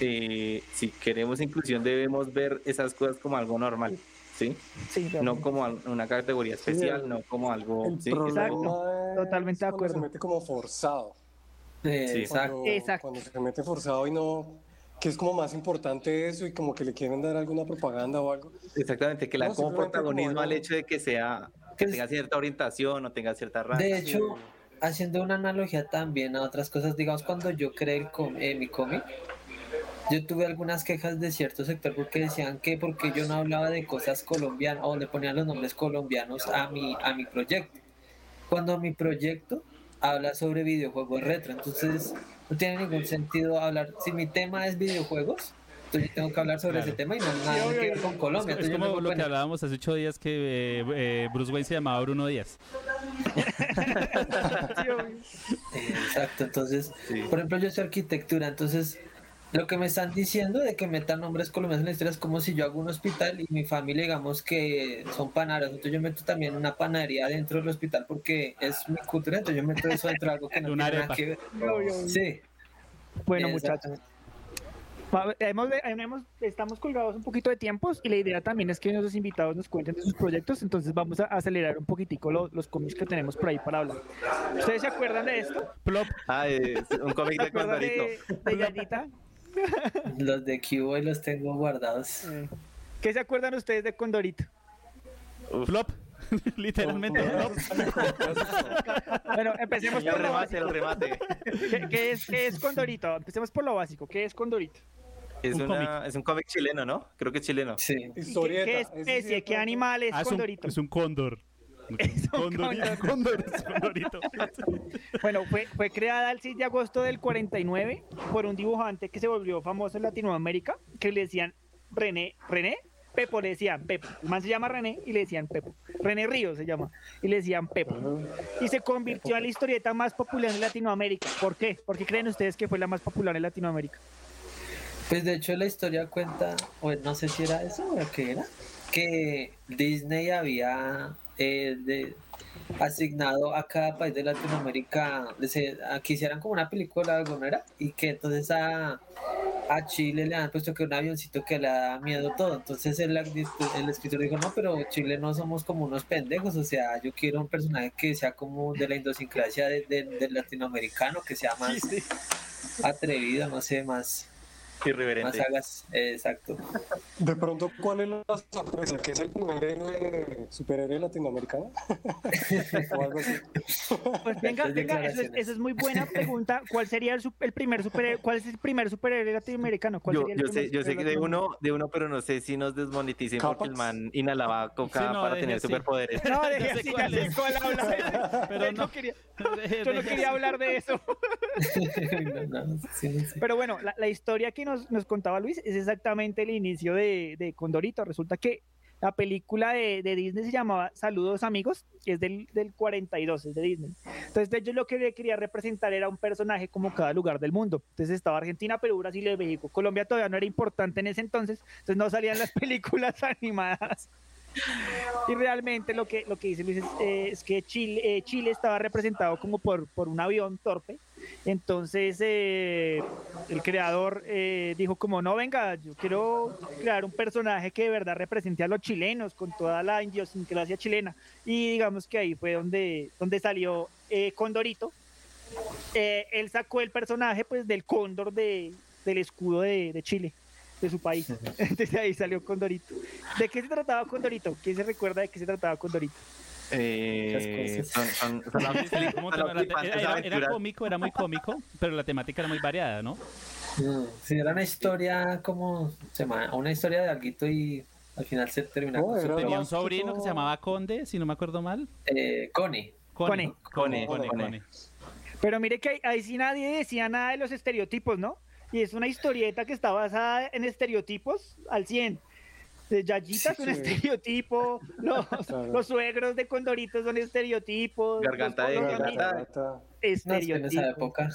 K: eh, si queremos inclusión, debemos ver esas cosas como algo normal, ¿sí?
J: sí
K: No como una categoría especial, no como algo...
I: El
K: ¿sí?
I: problema
J: Exacto,
I: es
J: totalmente de
I: cuando
J: acuerdo.
I: se mete como forzado.
L: Eh,
K: Sí.
L: Exacto.
I: Cuando,
J: Exacto.
I: cuando se mete forzado y no, que es como más importante eso y como que le quieren dar alguna propaganda o algo.
K: Exactamente, que le
I: No,
K: dan como protagonismo al hecho de que sea que
L: Pues-
K: tenga cierta orientación o tenga cierta raza.
L: De hecho, haciendo una analogía también a otras cosas, digamos, cuando yo creé el com- eh, mi cómic, yo tuve algunas quejas de cierto sector porque decían que porque yo no hablaba de cosas colombianas o le ponían los nombres colombianos a mi, a mi proyecto. Cuando mi proyecto habla sobre videojuegos retro, entonces no tiene ningún sentido hablar, si mi tema es videojuegos, entonces yo tengo que hablar sobre
D: Claro.
L: ese tema y no nada que ver con Colombia.
D: Es, como lo que hablábamos hace ocho días que eh, eh, Bruce Wayne se llamaba Bruno Díaz.
L: Exacto, entonces,
K: Sí.
L: por ejemplo, yo soy arquitectura, entonces lo que me están diciendo de que metan nombres colombianos en la historia es como si yo hago un hospital y mi familia, digamos que son panaderos, entonces yo meto también una panadería dentro del hospital porque es mi cultura, entonces yo meto eso dentro de algo que no tiene
D: arepa.
L: nada que ver. Sí,
J: Bueno, muchachos. Hemos- hemos- estamos colgados un poquito de tiempos y la idea también es que nuestros invitados nos cuenten de sus proyectos, entonces vamos a acelerar un poquitico lo- los cómics que tenemos por ahí para hablar. ¿Ustedes se acuerdan de esto?
D: Plop.
K: Ah, es un cómic
J: ¿Se
K: de Condorito.
J: de, de?
L: Los de Cubo y los tengo guardados.
J: Eh, ¿Qué se acuerdan ustedes de Condorito?
D: Flop. Literalmente flop.
J: Bueno, empecemos
K: El
J: por lo
K: remate, el remate.
J: ¿Qué, qué es, qué es Condorito? Empecemos por lo básico. ¿Qué es Condorito?
K: Es,
D: Un
K: una, es un cómic chileno, ¿no? Creo que es chileno.
L: Sí.
J: ¿Qué, qué especie, qué animal es
D: Ah, es,
J: Condorito?
D: es un.
J: Es un
D: Condorito. Cóndor, condorito.
J: Bueno, fue, fue creada el 6 de agosto del 49 por un dibujante que se volvió famoso en Latinoamérica, que le decían René, René, Pepo le decían Pepo. El man se llama René y le decían Pepo. René Ríos se llama y le decían Pepo. Y se convirtió en la historieta más popular en Latinoamérica. ¿Por qué? ¿Por qué creen ustedes que fue la más popular en Latinoamérica?
L: Pues de hecho la historia cuenta, o no sé si era eso o qué era, que Disney había eh, de- asignado a cada país de Latinoamérica, que hicieran como una película algo, ¿no era? Y que entonces a, a Chile le han puesto que un avioncito que le da miedo todo. Entonces el, el escritor dijo, no, pero Chile no somos como unos pendejos, o sea, yo quiero un personaje que sea como de la idiosincrasia del latinoamericano, que sea más atrevido, no sé, más
K: Irreverente.
L: Más hagas, exacto.
I: De pronto, ¿cuál es la sorpresa? ¿Que es el primer héroe, superhéroe latinoamericano? o algo así.
J: Pues venga, venga, eso es, esa es muy buena pregunta. ¿Cuál sería el, el primer superhéroe? ¿Cuál es el primer superhéroe latinoamericano? ¿Cuál
K: yo,
J: sería el
K: yo sé, yo sé que de uno, de uno, pero no sé si nos desmoneticen porque el man inhalaba coca
D: Sí, no,
K: para tener
D: así.
K: superpoderes.
J: No, deje
D: sé
J: así, ya
D: cuál
J: sé
D: es.
J: cuál habla.
D: Pero
J: Yo
D: no.
J: quería, yo no quería hablar de eso.
L: No, no, sí, no sé.
J: Pero bueno, la, la historia que nos, nos contaba Luis es exactamente el inicio de, de Condorito. Resulta que la película de, de Disney se llamaba Saludos Amigos, que es del, del 42, es de Disney. Entonces ellos lo que quería representar era un personaje como cada lugar del mundo. Entonces estaba Argentina, Perú, Brasil y México. Colombia todavía no era importante en ese entonces, entonces no salían las películas animadas. Y realmente lo que, lo que dice Luis es, eh, es que Chile, eh, Chile estaba representado como por, por un avión torpe. Entonces eh, el creador eh, dijo como, no, venga, yo quiero crear un personaje que de verdad represente a los chilenos con toda la idiosincrasia chilena. Y digamos que ahí fue donde, donde salió eh, Condorito. Eh, él sacó el personaje pues del cóndor de, del escudo de, de Chile de su país. Entonces ahí salió Condorito. ¿De qué se trataba Condorito? ¿Quién se recuerda de qué se trataba Condorito?
K: Eh, son, son, son las
D: Sí, ¿cómo te-
K: son
D: la-
K: las flipantes
D: era, cómico, era muy cómico, pero la temática era muy variada, ¿no?
L: Mm, Sí, era una historia como, se llama, una historia de alguito y al final se termina
I: No,
L: con su
I: era
D: Tenía un sobrino que se llamaba Conde, si no me acuerdo mal.
L: eh, Cone.
J: Cone.
K: Cone,
D: Cone,
K: Cone.
D: Cone.
J: Pero mire que ahí, ahí sí nadie decía nada de los estereotipos, ¿no? Y es una historieta que está basada en estereotipos al 100. De Yayita es un
I: Sí.
J: estereotipo, los,
I: Claro.
J: los suegros de Condorito son estereotipos.
K: Garganta de- garganta.
I: Gata.
L: No, es que en
J: estereotipos.
L: esa época.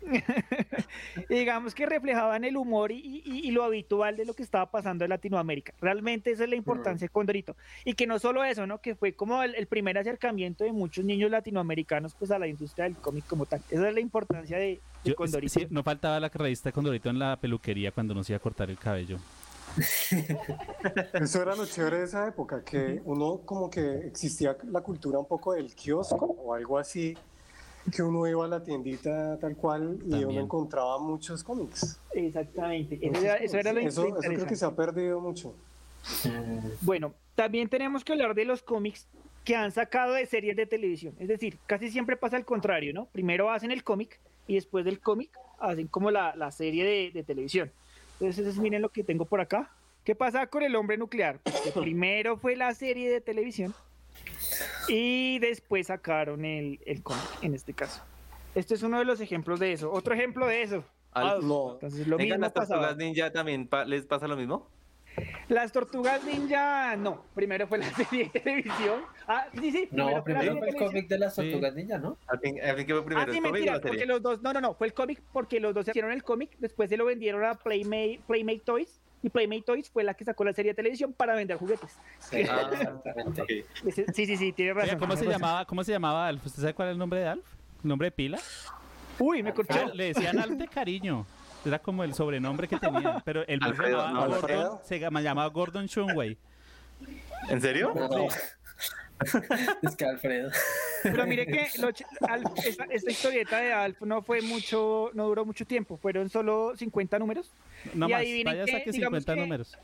J: digamos que reflejaban el humor y, y- y lo habitual de lo que estaba pasando en Latinoamérica. Realmente esa es la importancia de Condorito. Y que no solo eso, ¿no? Que fue como el, el primer acercamiento de muchos niños latinoamericanos pues a la industria del cómic como tal. Esa es la importancia de, de
D: Yo-
J: Condorito.
D: sí, no faltaba la revista Condorito en la peluquería cuando nos iba a cortar el cabello.
I: Eso era lo chévere de esa época, que uno como que existía la cultura un poco del kiosco o algo así, que uno iba a la tiendita tal cual y
D: También.
I: uno encontraba muchos cómics.
J: Exactamente. Eso era, eso era lo
I: cómics. eso, eso creo que se ha perdido mucho.
J: Bueno, también tenemos que hablar de los cómics que han sacado de series de televisión. Es decir, casi siempre pasa al contrario, ¿no? Primero hacen el cómic y después del cómic hacen como la, la serie de, de televisión. Entonces, miren lo que tengo por acá. ¿Qué pasa con el hombre nuclear? Primero fue la serie de televisión y después sacaron el, el cómic, en este caso. Este es uno de los ejemplos de eso. Otro ejemplo de eso.
K: Al-
I: No,
J: Entonces, lo
K: Venga,
J: mismo
K: las
J: pasaba.
K: tortugas ninja también pa- les pasa lo mismo.
J: Las tortugas ninja, no. Primero fue la serie de televisión. Ah, sí, sí.
L: No, primero fue el cómic de las
D: Sí.
L: tortugas ninja, ¿no?
K: Al fin, al fin que fue primero
J: Ah, sí,
K: el cómic
J: mentira, porque los dos, no, no, no, fue el cómic porque los dos hicieron el cómic, después se lo vendieron a Playmate, Playmate Toys, y Playmate Toys fue la que sacó la serie de televisión para vender juguetes.
L: Sí,
K: Ah,
L: exactamente.
J: Sí, sí, sí, tiene
D: Oiga,
J: razón.
D: ¿cómo se
J: razón.
D: llamaba, cómo se llamaba Alf? ¿Usted sabe cuál es el nombre de Alf? ¿El nombre de pila?
J: Uy, me corchó.
D: Le decían Alf de cariño. Era como el sobrenombre que tenía. Pero el se
K: Alfredo,
D: llamaba,
K: no,
D: Gordon,
I: Alfredo.
D: se llama- llamaba Gordon Shumway.
K: ¿En serio?
L: No. es que Alfredo.
J: Pero mire que lo Alf- esta, esta historieta de Alf no fue mucho, no duró mucho tiempo, fueron solo 50 números.
D: No
J: Y
D: más,
J: adivinen
D: vaya saque
J: digamos
D: 50
J: que-
D: números.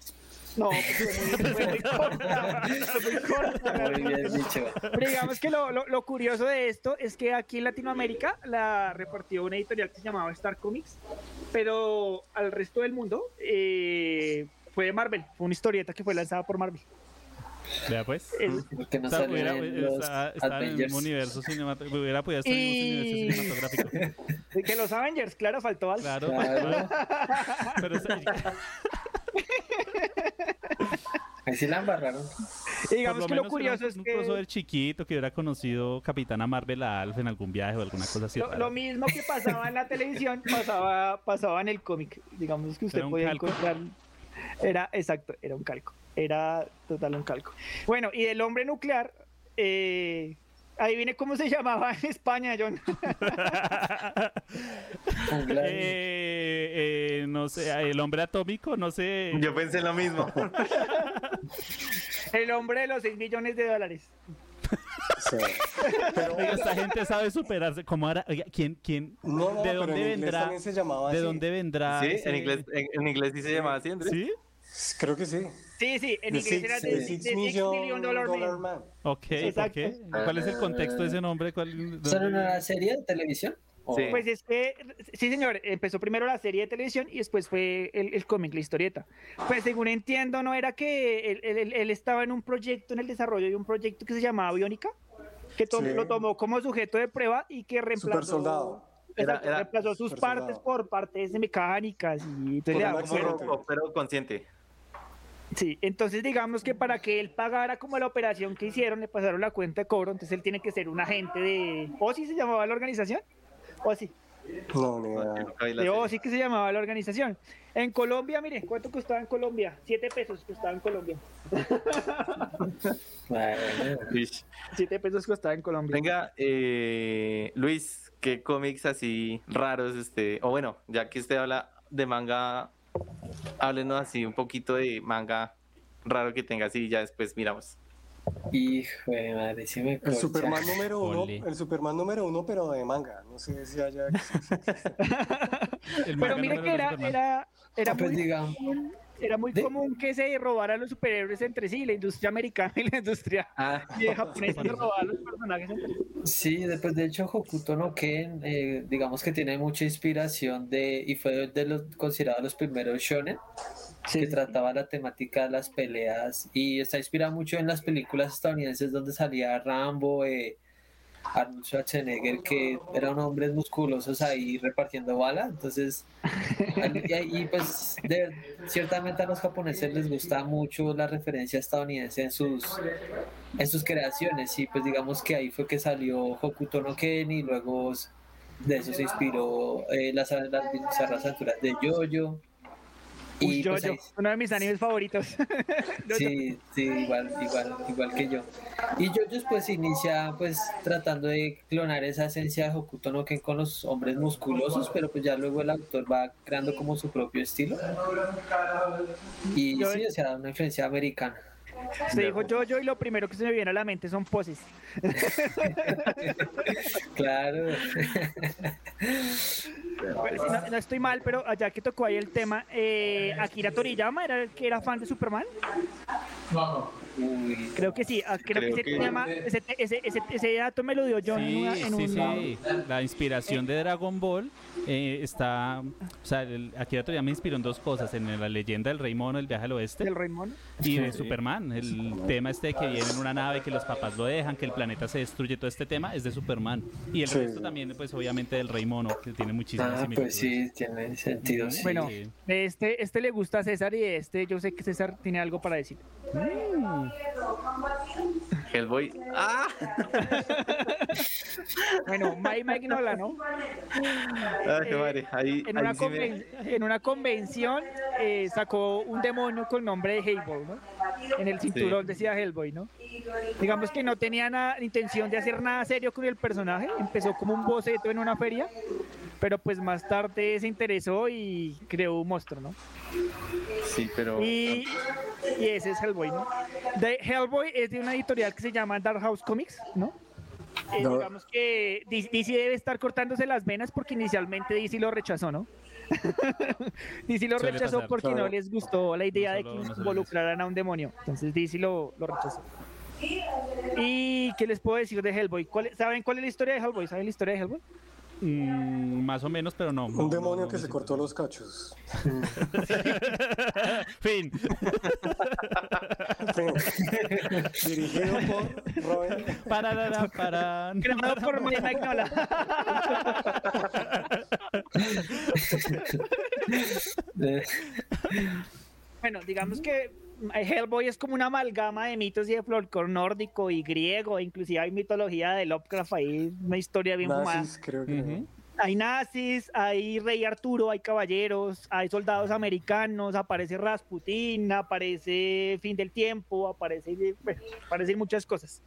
J: No, pues muy, fue muy corta, fue muy corta.
L: Muy bien dicho.
J: Pero digamos que lo, lo- lo curioso de esto es que aquí en Latinoamérica la repartió una editorial que se llamaba Star Comics, pero al resto del mundo eh, fue de Marvel, fue una historieta que fue lanzada por Marvel.
D: Vea pues.
J: Es-
L: Porque no
D: Está- hubiera, está- está en el mismo universo cinematográfico. Hubiera podido estar en el mismo
J: Y-
D: universo cinematográfico.
J: que los Avengers, claro, faltó algo.
D: Claro.
L: Claro.
D: Pero se-
L: Ahí sí la embarraron.
J: Y digamos
D: por
J: que
D: lo
J: lo curioso
D: un,
J: es
D: un
J: que
D: crossover chiquito que hubiera conocido Capitana Marvel a Alf en algún viaje o alguna cosa así.
J: lo, lo mismo que pasaba en la televisión pasaba, pasaba en el cómic. Digamos que usted
D: Era un
J: podía
D: calco.
J: encontrar. Era exacto, era un calco. Era total un calco. Bueno, y del hombre nuclear, eh, Adivine cómo se llamaba en España, John.
D: Eh, eh, no sé, el hombre atómico, no sé.
K: Yo pensé lo mismo.
J: el hombre de los 6 millones de dólares.
I: Sí.
D: Pero esta gente sabe superarse. ¿Cómo hará? Oiga, ¿Quién, quién?
I: No, no,
D: ¿De dónde vendrá?
I: se
D: ¿De
I: así.
D: dónde vendrá?
K: Sí,
D: ese-
K: en inglés, en, en inglés sí se llamaba así, Andrés.
D: ¿Sí?
I: Creo que sí.
J: Sí, sí, en
I: The
J: inglés
I: six-
J: era
I: the
J: de
I: six
J: 6
I: million
J: million dollar
I: dollar
J: man.
I: man.
D: Ok, ¿por
J: Exacto.
D: qué? ¿Cuál es el contexto de ese nombre? ¿Cuál,
L: ¿Son
D: dónde-
L: una serie de televisión? ¿O-
K: Sí.
J: Pues es que, sí señor, empezó primero la serie de televisión y después fue el, el cómic, la historieta. Pues según entiendo, no era que él, él- él- estaba en un proyecto, en el desarrollo de un proyecto que se llamaba Biónica, que to-
I: Sí.
J: lo tomó como sujeto de prueba y que reemplazó,
I: Super soldado.
J: Exacto,
K: Era- era
J: reemplazó sus partes
I: soldado.
J: por partes mecánicas y entonces
I: Por un
J: como-
K: pero consciente.
J: Sí, entonces digamos que para que él pagara como la operación que hicieron, le pasaron la cuenta de cobro, entonces él tiene que ser un agente de... ¿O si se llamaba la organización? ¿O sí?
I: No.
J: O sí que se llamaba la organización. En Colombia, mire, ¿cuánto costaba en Colombia? Siete pesos costaba en Colombia. Siete pesos costaba en Colombia.
K: Venga, eh, Luis, ¿qué cómics así raros, este, o bueno, ya que usted habla de manga, háblenos así un poquito de manga raro que tenga así, y ya después miramos.
L: hijo de madre, sí me
I: El. Superman número uno,
D: Ole.
I: el Superman número uno, pero de manga. No sé si haya.
D: el
J: Pero
D: número
J: que era, era, era
L: Ah, pues
J: muy,
L: digamos.
J: común, era muy
L: ¿De?
J: común que se robaran los superhéroes entre sí, la industria americana y la industria
K: Ah,
J: japonesa se robaban los personajes entre sí.
L: Sí, después de hecho Hokuto no Ken, eh, digamos que tiene mucha inspiración de, y fue de los considerados los primeros shonen, que trataba la temática de las peleas y está inspirado mucho en las películas estadounidenses donde salía Rambo, eh, Arnold Schwarzenegger, que eran hombres musculosos ahí repartiendo bala, entonces, y, pues ciertamente a los japoneses les gusta mucho la referencia estadounidense en sus en sus creaciones. Y pues digamos que ahí fue que salió Hokuto no Ken y luego de eso se inspiró eh, las, las bizarras aventuras de Jojo
J: Uy,
L: y pues,
J: Jojo,
L: ahí-
J: uno de mis animes favoritos.
L: Sí, sí, igual, igual, igual que yo. Y Jojo pues inicia pues tratando de clonar esa esencia de Hokuto no Ken con los hombres musculosos, pero pues ya luego el autor va creando como su propio estilo. Y
J: Yo-
L: sí, o sea, una influencia americana.
J: Se dijo Jojo y lo primero que se me viene a la mente son poses.
L: Claro.
J: Pero si no, no estoy mal, pero allá que tocó ahí el tema, eh, Akira Toriyama era el que era fan de Superman.
L: Uy,
J: Creo que sí, ah, creo,
K: Creo
J: que, tema- ese, ese, ese, ese dato me lo dio John en,
D: Sí,
J: una- en
D: sí,
J: un...
D: sí. La inspiración de Dragon Ball eh, está. O sea, el, Akira Toriyama me inspiró en dos cosas: en la leyenda del Rey Mono, el viaje al oeste,
J: del Rey Mono.
D: y de Superman. El tema este de que viene en una nave, que los papás lo dejan, que el planeta se destruye, todo este tema es de Superman. Y el
I: Sí.
D: resto también, pues obviamente del Rey Mono, que tiene muchísimas
L: Ah,
D: similitudes.
L: pues sí, tiene sentido. sí.
J: Bueno, este, este le gusta a César y este yo sé que César tiene algo para decir.
K: Hellboy. Ah,
J: Bueno, Mike Magnola, ¿no?
K: Ay,
J: Eh,
K: madre, ahí,
J: En
K: ahí
J: una,
K: sí me-
J: conven- en una convención eh, sacó un demonio con nombre de Hellboy, ¿no? En el cinturón decía Hellboy, ¿no? Digamos que no tenía nada, intención de hacer nada serio con el personaje, empezó como un boceto en una feria, pero pues más tarde se interesó y creó un monstruo, ¿no?
K: Sí, pero.
J: Y, y ese es Hellboy, ¿no? De Hellboy es de una editorial que se llama Dark House Comics, ¿no? Eh,
I: No.
J: Digamos que DC debe estar cortándose las venas porque inicialmente DC lo rechazó, ¿no? DC lo rechazó
D: pasar,
J: porque no les gustó la idea
D: No
J: de
D: solo-
J: que
D: no
J: involucraran a un demonio. Entonces DC lo, lo rechazó. ¿Y qué les puedo decir de Hellboy? ¿Cuál- ¿Saben cuál es la historia de Hellboy? ¿Saben la historia de Hellboy?
D: Mm, más o menos, pero no. no,
I: Un demonio
D: no,
I: que
D: no
I: se
D: sé.
I: cortó los cachos.
D: fin.
I: Dirigido por Robin.
D: Pararara, paran.
J: Creado por Mike Magnola. Bueno, digamos que Hellboy es como una amalgama de mitos y de folclore nórdico y griego, inclusive hay mitología de Lovecraft ahí, una historia bien fumada.
I: Nazis, creo que.
D: Ujú.
J: Hay nazis, hay rey Arturo, hay caballeros, hay soldados americanos, aparece Rasputín, aparece Fin del Tiempo, aparece, bueno, aparecen muchas cosas.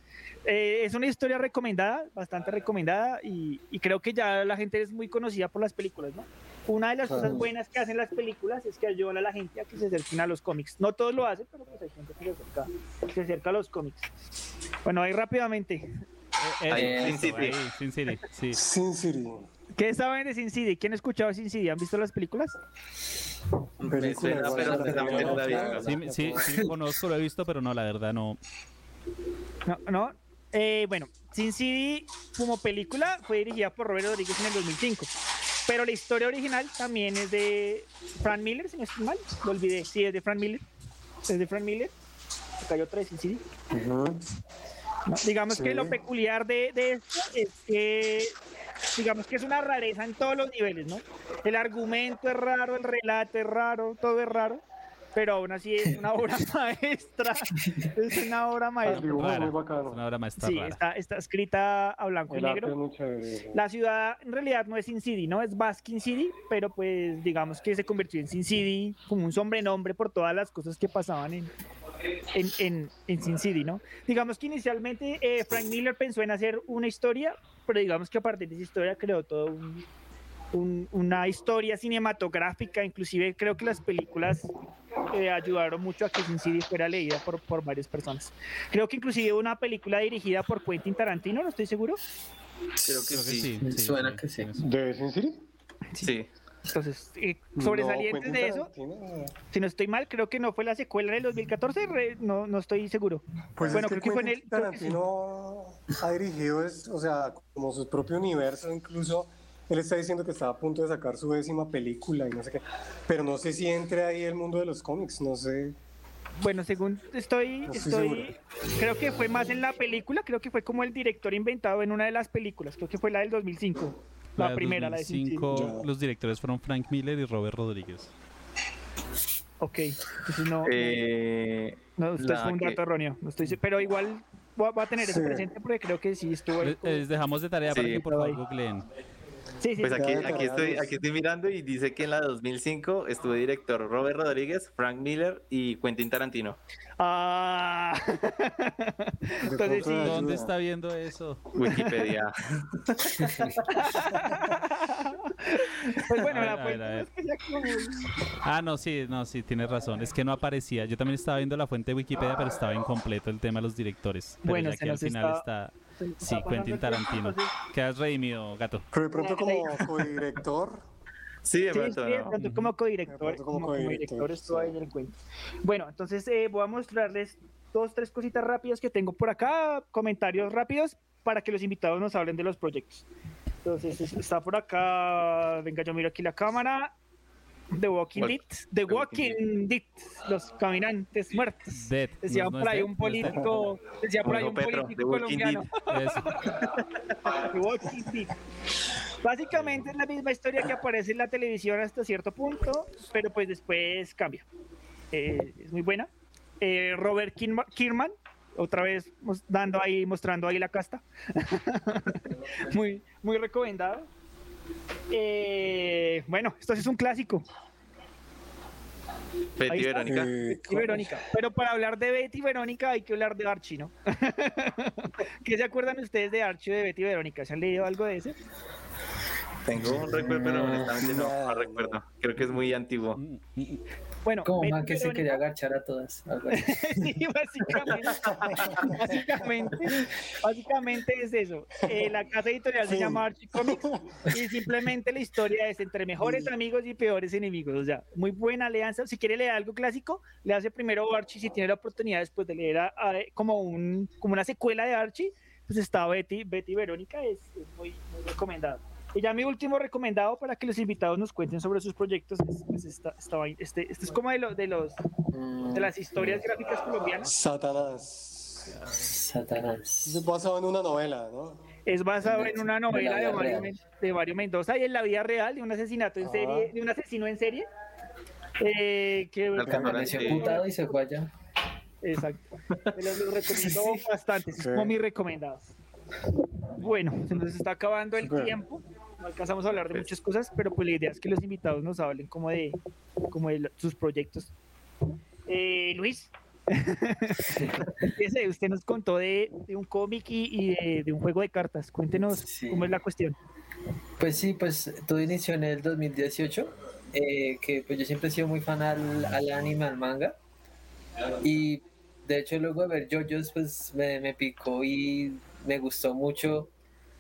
J: Eh, es una historia recomendada, bastante recomendada, y, y, creo que ya la gente es muy conocida por las películas, ¿no? Una de las cosas buenas que hacen las películas es que ayudan a la gente a que se acerquen a los cómics. No todos lo hacen, pero pues hay gente que se acerca, que se acerca a los cómics. Bueno, ahí rápidamente.
D: Eh, eh, Sin City. Sin City, sí.
I: Sin City.
J: ¿Qué saben de Sin City? ¿Quién ha escuchado Sin City? ¿Han visto las películas?
K: Pero no la.
D: Sí, sí, sí, conozco, lo he visto, pero no, la verdad no.
J: No, no. Eh, bueno, Sin City como película fue dirigida por Robert Rodríguez en el 2005. Pero la historia original también es de Frank Miller, si no estoy mal. Lo olvidé. Sí, es de Frank Miller. Es de Frank Miller. Acá hay otra de Sin City. No, digamos
I: Sí.
J: que lo peculiar de, de esto es que digamos que es una rareza en todos los niveles, ¿no? El argumento es raro, el relato es raro, todo es raro, pero aún así es una obra maestra. Es una obra maestra.
I: es
D: una obra maestra
J: Sí, está, está escrita a blanco y
I: El arte
J: negro. La ciudad en realidad no es Sin City, ¿no? Es Baskin City, pero pues digamos que se convirtió en Sin City como un sobrenombre por todas las cosas que pasaban en, en, en, en Sin City, ¿no? Digamos que inicialmente eh, Frank Miller pensó en hacer una historia, pero digamos que a partir de esa historia creó todo un, un- una historia cinematográfica, inclusive creo que las películas eh, ayudaron mucho a que Sin City fuera leída por, por varias personas. Creo que inclusive una película dirigida por Quentin Tarantino, no estoy seguro.
K: Creo que
D: Creo que
K: sí.
D: sí.
L: Suena
D: sí,
L: que sí.
I: ¿De Sin City?
K: Sí.
J: Entonces, eh,
I: No,
J: sobresalientes
I: Quentin
J: de eso,
I: Tarantino.
J: si no estoy mal, creo que no fue la secuela del 2014, re- no, no estoy seguro.
I: Pues
J: bueno,
I: es que
J: creo que fue en el...
I: Tarantino ha dirigido, es, o sea, como su propio universo, incluso él está diciendo que está a punto de sacar su décima película y no sé qué, pero no sé si entre ahí el mundo de los cómics, no sé.
J: Bueno, según estoy,
I: No estoy
J: estoy, creo que fue más en la película, creo que fue como el director inventado en una de las películas, creo que fue la del 2005, la, primera, la de Sin City.
D: 2005, los directores fueron Frank Miller y Robert Rodríguez.
J: Ok, entonces no,
K: Eh,
J: no, esto fue un
K: que-
J: dato erróneo, no estoy, pero igual va, a tener eso
I: Sí.
J: presente porque creo que sí estuvo.
D: Les, dejamos de tarea para
K: Sí.
D: que por favor googleen.
J: Sí, sí,
K: Pues aquí, estoy, aquí estoy mirando y dice que en la 2005 estuvo director Robert Rodríguez, Frank Miller y Quentin Tarantino.
J: Ah. Entonces sí,
I: pronto
D: ¿Dónde está viendo eso?
K: Wikipedia.
J: pues bueno, la fuente no es que como-
D: Ah, no, sí, no, sí, tienes razón. Es que no aparecía. Yo también estaba viendo la fuente de Wikipedia, pero estaba incompleto el tema de los directores. Pero
J: Bueno,
D: ya
J: se
D: que al final
J: está-
D: está, sí, Quentin Tarantino. Quedas redimido, gato.
I: Pero de pronto como codirector,
K: Sí, de pronto
J: sí, de
K: no.
J: como codirector,
I: como
J: como,
I: codirector,
J: estuvo
I: sí.
J: ahí en el cuento. Bueno, entonces eh, voy a mostrarles dos, tres cositas rápidas que tengo por acá, comentarios rápidos para que los invitados nos hablen de los proyectos. Entonces es- está por acá, venga, yo miro aquí la cámara. The Walking. Dead, The
K: Walking
J: Dead, los caminantes muertos.
D: Dead.
J: Decía
D: ¿No- no
J: por ahí
D: Dead?
J: un
D: ¿No
J: político, decía por ahí un
K: Petro,
J: político
K: The Walking
J: colombiano. The Walking Dead. Básicamente es la misma historia que aparece en la televisión hasta cierto punto, pero pues después cambia. Eh, es muy buena. Eh, Robert Kirma- Kierman, otra vez dando ahí, mostrando ahí la casta. muy, muy recomendado. Eh, bueno, esto sí es un clásico.
K: Betty. Verónica.
I: eh,
J: Betty y Verónica. Pero para hablar de Betty y Verónica hay que hablar de Archie, ¿no? ¿Qué se acuerdan ustedes de Archie de Betty y Verónica? ¿Se han leído algo de ese?
K: Tengo un recuerdo, pero honestamente no, no recuerdo. Creo que es muy antiguo.
J: Bueno,
L: Como
J: y
L: que se quería agachar a todas.
J: sí, básicamente, básicamente, básicamente es eso. Eh, la casa editorial se
I: Sí.
J: llama Archie Comics y simplemente la historia es entre mejores amigos y peores enemigos. O sea, muy buena alianza. Si quiere leer algo clásico, le hace primero Archie. Si tiene la oportunidad después de leer a- a- como, un, como una secuela de Archie, pues está Betty, Betty Verónica, es, es muy, muy recomendado. Y ya mi último recomendado para que los invitados nos cuenten sobre sus proyectos es, es esta, esta vaina. este, este es como de, lo- de, los, de las historias gráficas colombianas.
I: Satanás.
L: Satanás.
I: Es basado en una novela, ¿no?
J: Es basado en una novela de Mario, de Mario Mendoza y en la vida real de un asesinato en
I: Ah.
J: serie, de un asesino en serie. eh, que
L: y se fue allá.
J: Exacto. Me los, los recomiendo bastante, es
I: Sí.
J: como mis recomendados. Bueno, se nos está acabando el
I: Super.
J: tiempo. no alcanzamos a hablar de muchas cosas, pero pues la idea es que los invitados nos hablen como de, como de sus proyectos. Eh, Luis, usted nos contó de, un cómic y, de, un juego de cartas. Cuéntenos cómo es la cuestión.
L: Pues sí, pues todo inició en el 2018, eh, que pues yo siempre he sido muy fan al, al anime, al manga. Y de hecho luego de ver JoJo's pues me, picó y me gustó mucho.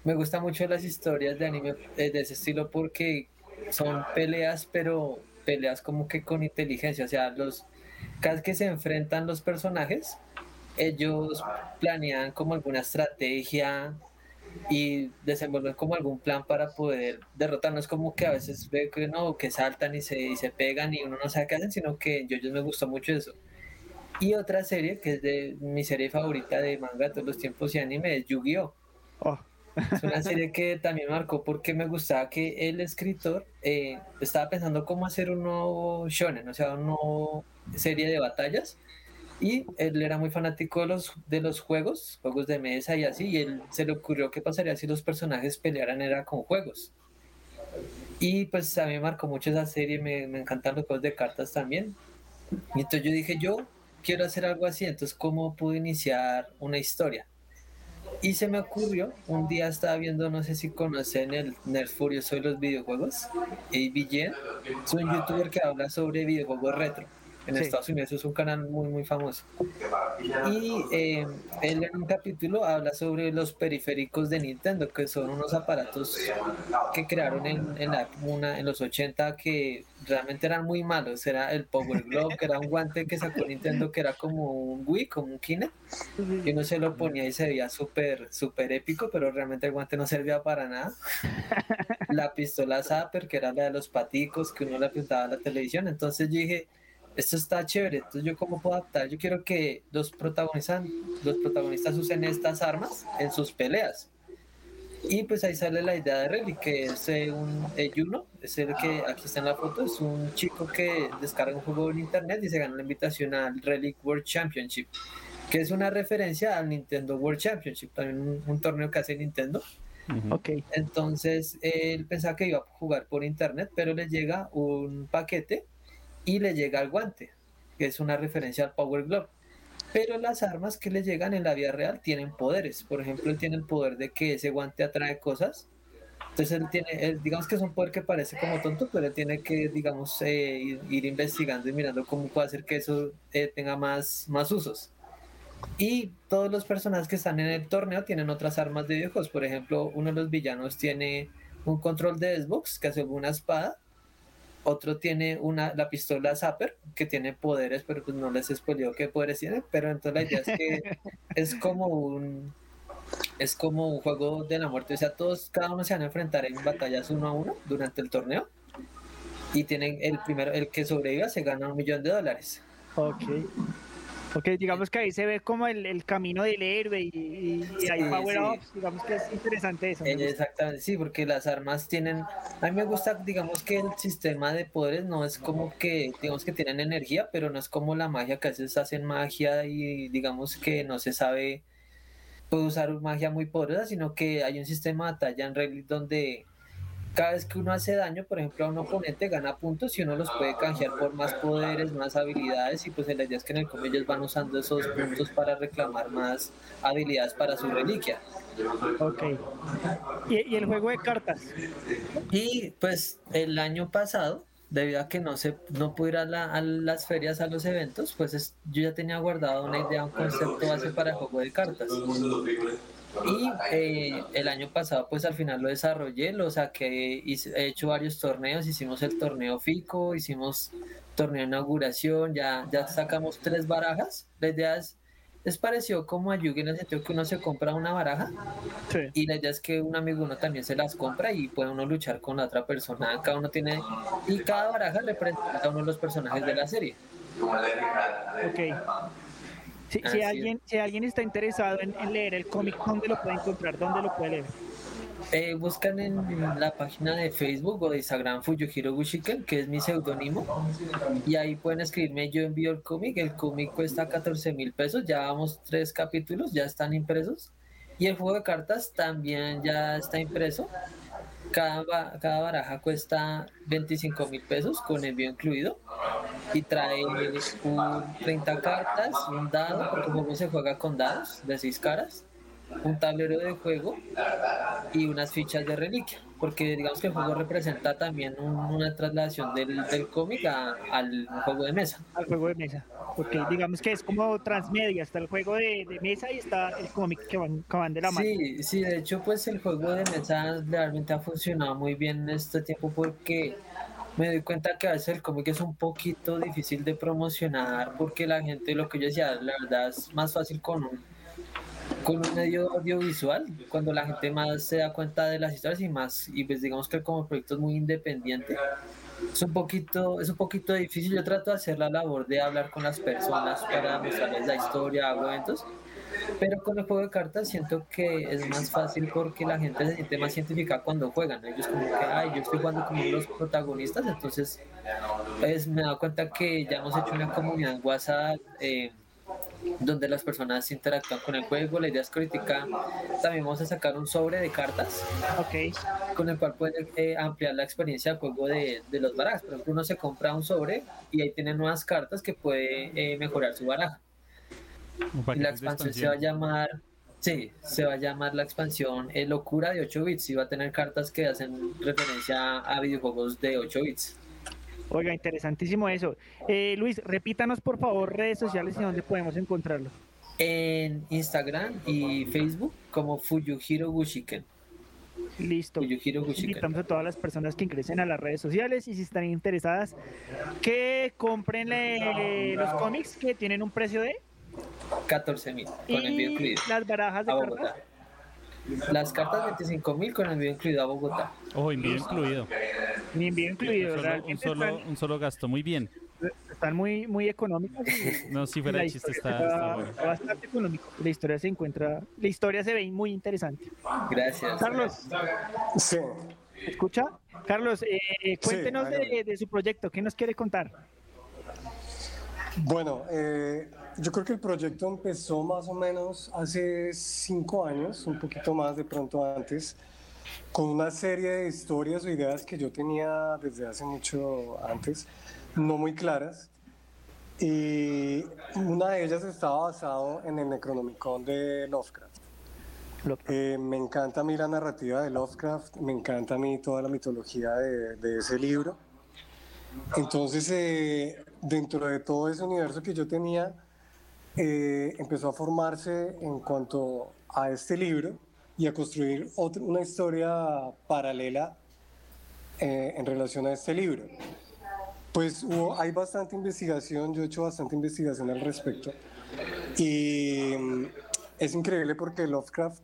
L: Me gustan mucho las historias de anime eh, de ese estilo porque son peleas, pero peleas como que con inteligencia. O sea, los cada que se enfrentan los personajes, ellos planean como alguna estrategia y desenvuelven como algún plan para poder derrotarnos. como que a veces ve que no, que saltan y se, y se pegan y uno no sabe qué hacen, sino que yo, yo me gustó mucho eso. Y otra serie que es de mi serie favorita de manga de todos los tiempos y anime es Yu-Gi-Oh! Oh. Es una serie que también marcó porque me gustaba que el escritor eh, estaba pensando cómo hacer un nuevo shonen, o sea, una serie de batallas. Y él era muy fanático de los, de los juegos, juegos de mesa y así, y él se le ocurrió qué pasaría si los personajes pelearan era con juegos. Y pues a mí me marcó mucho esa serie, me, me encantan los juegos de cartas también. Y entonces yo dije, yo quiero hacer algo así, entonces ¿cómo puedo iniciar una historia? Y se me ocurrió, un día estaba viendo, no sé si conocen el Nerd Furioso los videojuegos, ABG, es un youtuber que habla sobre videojuegos retro en Estados Unidos es un canal muy muy famoso. Y eh, él en un capítulo habla sobre los periféricos de Nintendo que son unos aparatos que crearon en, en, la, una, en los 80 que realmente eran muy malos. Era el Power Glove que era un guante que sacó Nintendo que era como un Wii como un Kinect. Y uno se lo ponía y se veía súper súper épico pero realmente el guante no servía para nada. La pistola Zapper que era la de los paticos que uno le apuntaba a la televisión. Entonces yo dije esto está chévere, entonces yo cómo puedo adaptar, yo quiero que los protagonistas, los protagonistas usen estas armas en sus peleas. Y pues ahí sale la idea de Relic, que es eh, un eh, Juno, es el que aquí está en la foto, es un chico que descarga un juego en internet y se gana la invitación al Relic World Championship, que es una referencia al Nintendo World Championship, también un, torneo que hace Nintendo.
J: Ok.
L: Entonces él pensaba que iba a jugar por internet, pero le llega un paquete y le llega el guante, que es una referencia al Power Glove. Pero las armas que le llegan en la vida real tienen poderes. Por ejemplo, él tiene el poder de que ese guante atrae cosas. Entonces él tiene, digamos que es un poder que parece como tonto, pero él tiene que, digamos, eh, ir, investigando y mirando cómo puede hacer que eso eh, tenga más, más usos. Y todos los personajes que están en el torneo tienen otras armas de viejos. Por ejemplo, uno de los villanos tiene un control de Xbox que hace una espada otro tiene una, la pistola Zapper, que tiene poderes, pero pues no les spoileo qué poderes tiene, pero entonces la idea es que es como un es como un juego de la muerte, o sea, todos, cada uno se van a enfrentar en batallas uno a uno durante el torneo y tienen el primero, el que sobreviva se gana un millón de dólares.
J: Ok. Ok, digamos que ahí se ve como el, el camino del héroe y, hay power-ups, digamos que es interesante eso.
L: Exactamente, sí, porque las armas tienen, a mí me gusta, digamos que el sistema de poderes no es como que, digamos que tienen energía, pero no es como la magia que a veces hacen magia y digamos que no se sabe, puede usar magia muy poderosa, sino que hay un sistema de batalla en realidad donde cada vez que uno hace daño, por ejemplo, a un oponente gana puntos y uno los puede canjear por más poderes, más habilidades y pues la idea es que en el cómic ellos van usando esos puntos para reclamar más habilidades para su reliquia.
J: Ok. ¿Y, el juego de cartas?
L: Y pues el año pasado, debido a que no se no pude ir a, las ferias, a los eventos, pues yo ya tenía guardado una idea, un concepto base para el juego de cartas. Y eh, el año pasado, pues al final lo desarrollé, lo saqué, he hecho varios torneos, hicimos el torneo FICO, hicimos torneo de inauguración, ya, ya sacamos tres barajas. La idea es, es parecido como a Yugi en el sentido que uno se compra una baraja y la idea es que un amigo uno también se las compra y puede uno luchar con la otra persona. Cada uno tiene, y cada baraja representa a uno de los personajes de la serie.
J: Ok. Si, alguien, si alguien está interesado en, leer el cómic, ¿dónde lo puede encontrar? ¿Dónde lo puede leer?
L: Eh, buscan en la página de Facebook o de Instagram Fuyuhiro Gushiken, que es mi seudónimo, y ahí pueden escribirme, yo envío el cómic, el cómic cuesta 14 mil pesos, ya vamos tres capítulos, ya están impresos, y el juego de cartas también ya está impreso, Cada, baraja cuesta 25 mil pesos con envío incluido y trae un 30 cartas, un dado, porque juego se juega con dados de 6 caras, un tablero de juego y unas fichas de reliquia, porque digamos que el juego representa también una traslación del, del cómic al juego de mesa.
J: Al juego de mesa, porque digamos que es como transmedia, está el juego de, de mesa y está el cómic que van, que van de la mano.
L: Sí, sí, de hecho pues el juego de mesa realmente ha funcionado muy bien en este tiempo porque me doy cuenta que a veces el cómic es un poquito difícil de promocionar porque la gente, lo que yo decía, la verdad es más fácil con un con un medio audiovisual, cuando la gente más se da cuenta de las historias y más, y pues digamos que como proyecto es muy independiente, es un poquito, es un poquito difícil. Yo trato de hacer la labor de hablar con las personas para mostrarles la historia, hago eventos, pero con el juego de cartas siento que es más fácil porque la gente se siente más científica cuando juegan. Ellos como que, ay, yo estoy jugando como los protagonistas, entonces pues, me he dado cuenta que ya hemos hecho una comunidad en WhatsApp. Eh, donde las personas interactúan con el juego. La idea es crítica. También vamos a sacar un sobre de cartas,
J: okay.
L: con el cual pueden eh, ampliar la experiencia de juego de, de, los barajas. Por ejemplo, uno se compra un sobre y ahí tiene nuevas cartas que puede eh, mejorar su baraja. Y la expansión se va a llamar, sí, se va a llamar la expansión eh, Locura de 8 bits y va a tener cartas que hacen referencia a videojuegos de 8 bits.
J: Oiga, interesantísimo eso. Eh, Luis, repítanos por favor redes sociales y dónde podemos encontrarlo.
L: En Instagram y Facebook como Fuyuhiro Gushiken.
J: Listo.
L: Fuyuhiro Gushiken.
J: Invitamos a todas las personas que ingresen a las redes sociales y si están interesadas que compren los cómics que tienen un precio de
L: 14 mil con envío incluido.
J: Las barajas de
L: cartas. Las cartas 25 mil con envío incluido a Bogotá.
D: Oh, envío incluido.
J: Mi envío incluido.
D: Un solo, un solo, un solo, gasto, muy bien.
J: Están muy, muy económicas.
D: no, si fuera de chiste, está, está, bueno.
J: bastante económico. La historia se encuentra, la historia se ve muy interesante.
L: Gracias.
J: Carlos.
I: Sí.
J: ¿Escucha? Carlos, eh, cuéntenos sí, de, de su proyecto. ¿Qué nos quiere contar?
I: Bueno, eh, yo creo que el proyecto empezó más o menos hace cinco años, un poquito más de pronto antes, con una serie de historias o ideas que yo tenía desde hace mucho antes, no muy claras. Y una de ellas estaba basado en el Necronomicon de Lovecraft. Eh, me encanta a mí la narrativa de Lovecraft, me encanta a mí toda la mitología de, de ese libro. Entonces, eh, dentro de todo ese universo que yo tenía, eh, empezó a formarse en cuanto a este libro y a construir otra, una historia paralela eh, en relación a este libro. Pues hubo, hay bastante investigación, yo he hecho bastante investigación al respecto y mm, es increíble porque Lovecraft,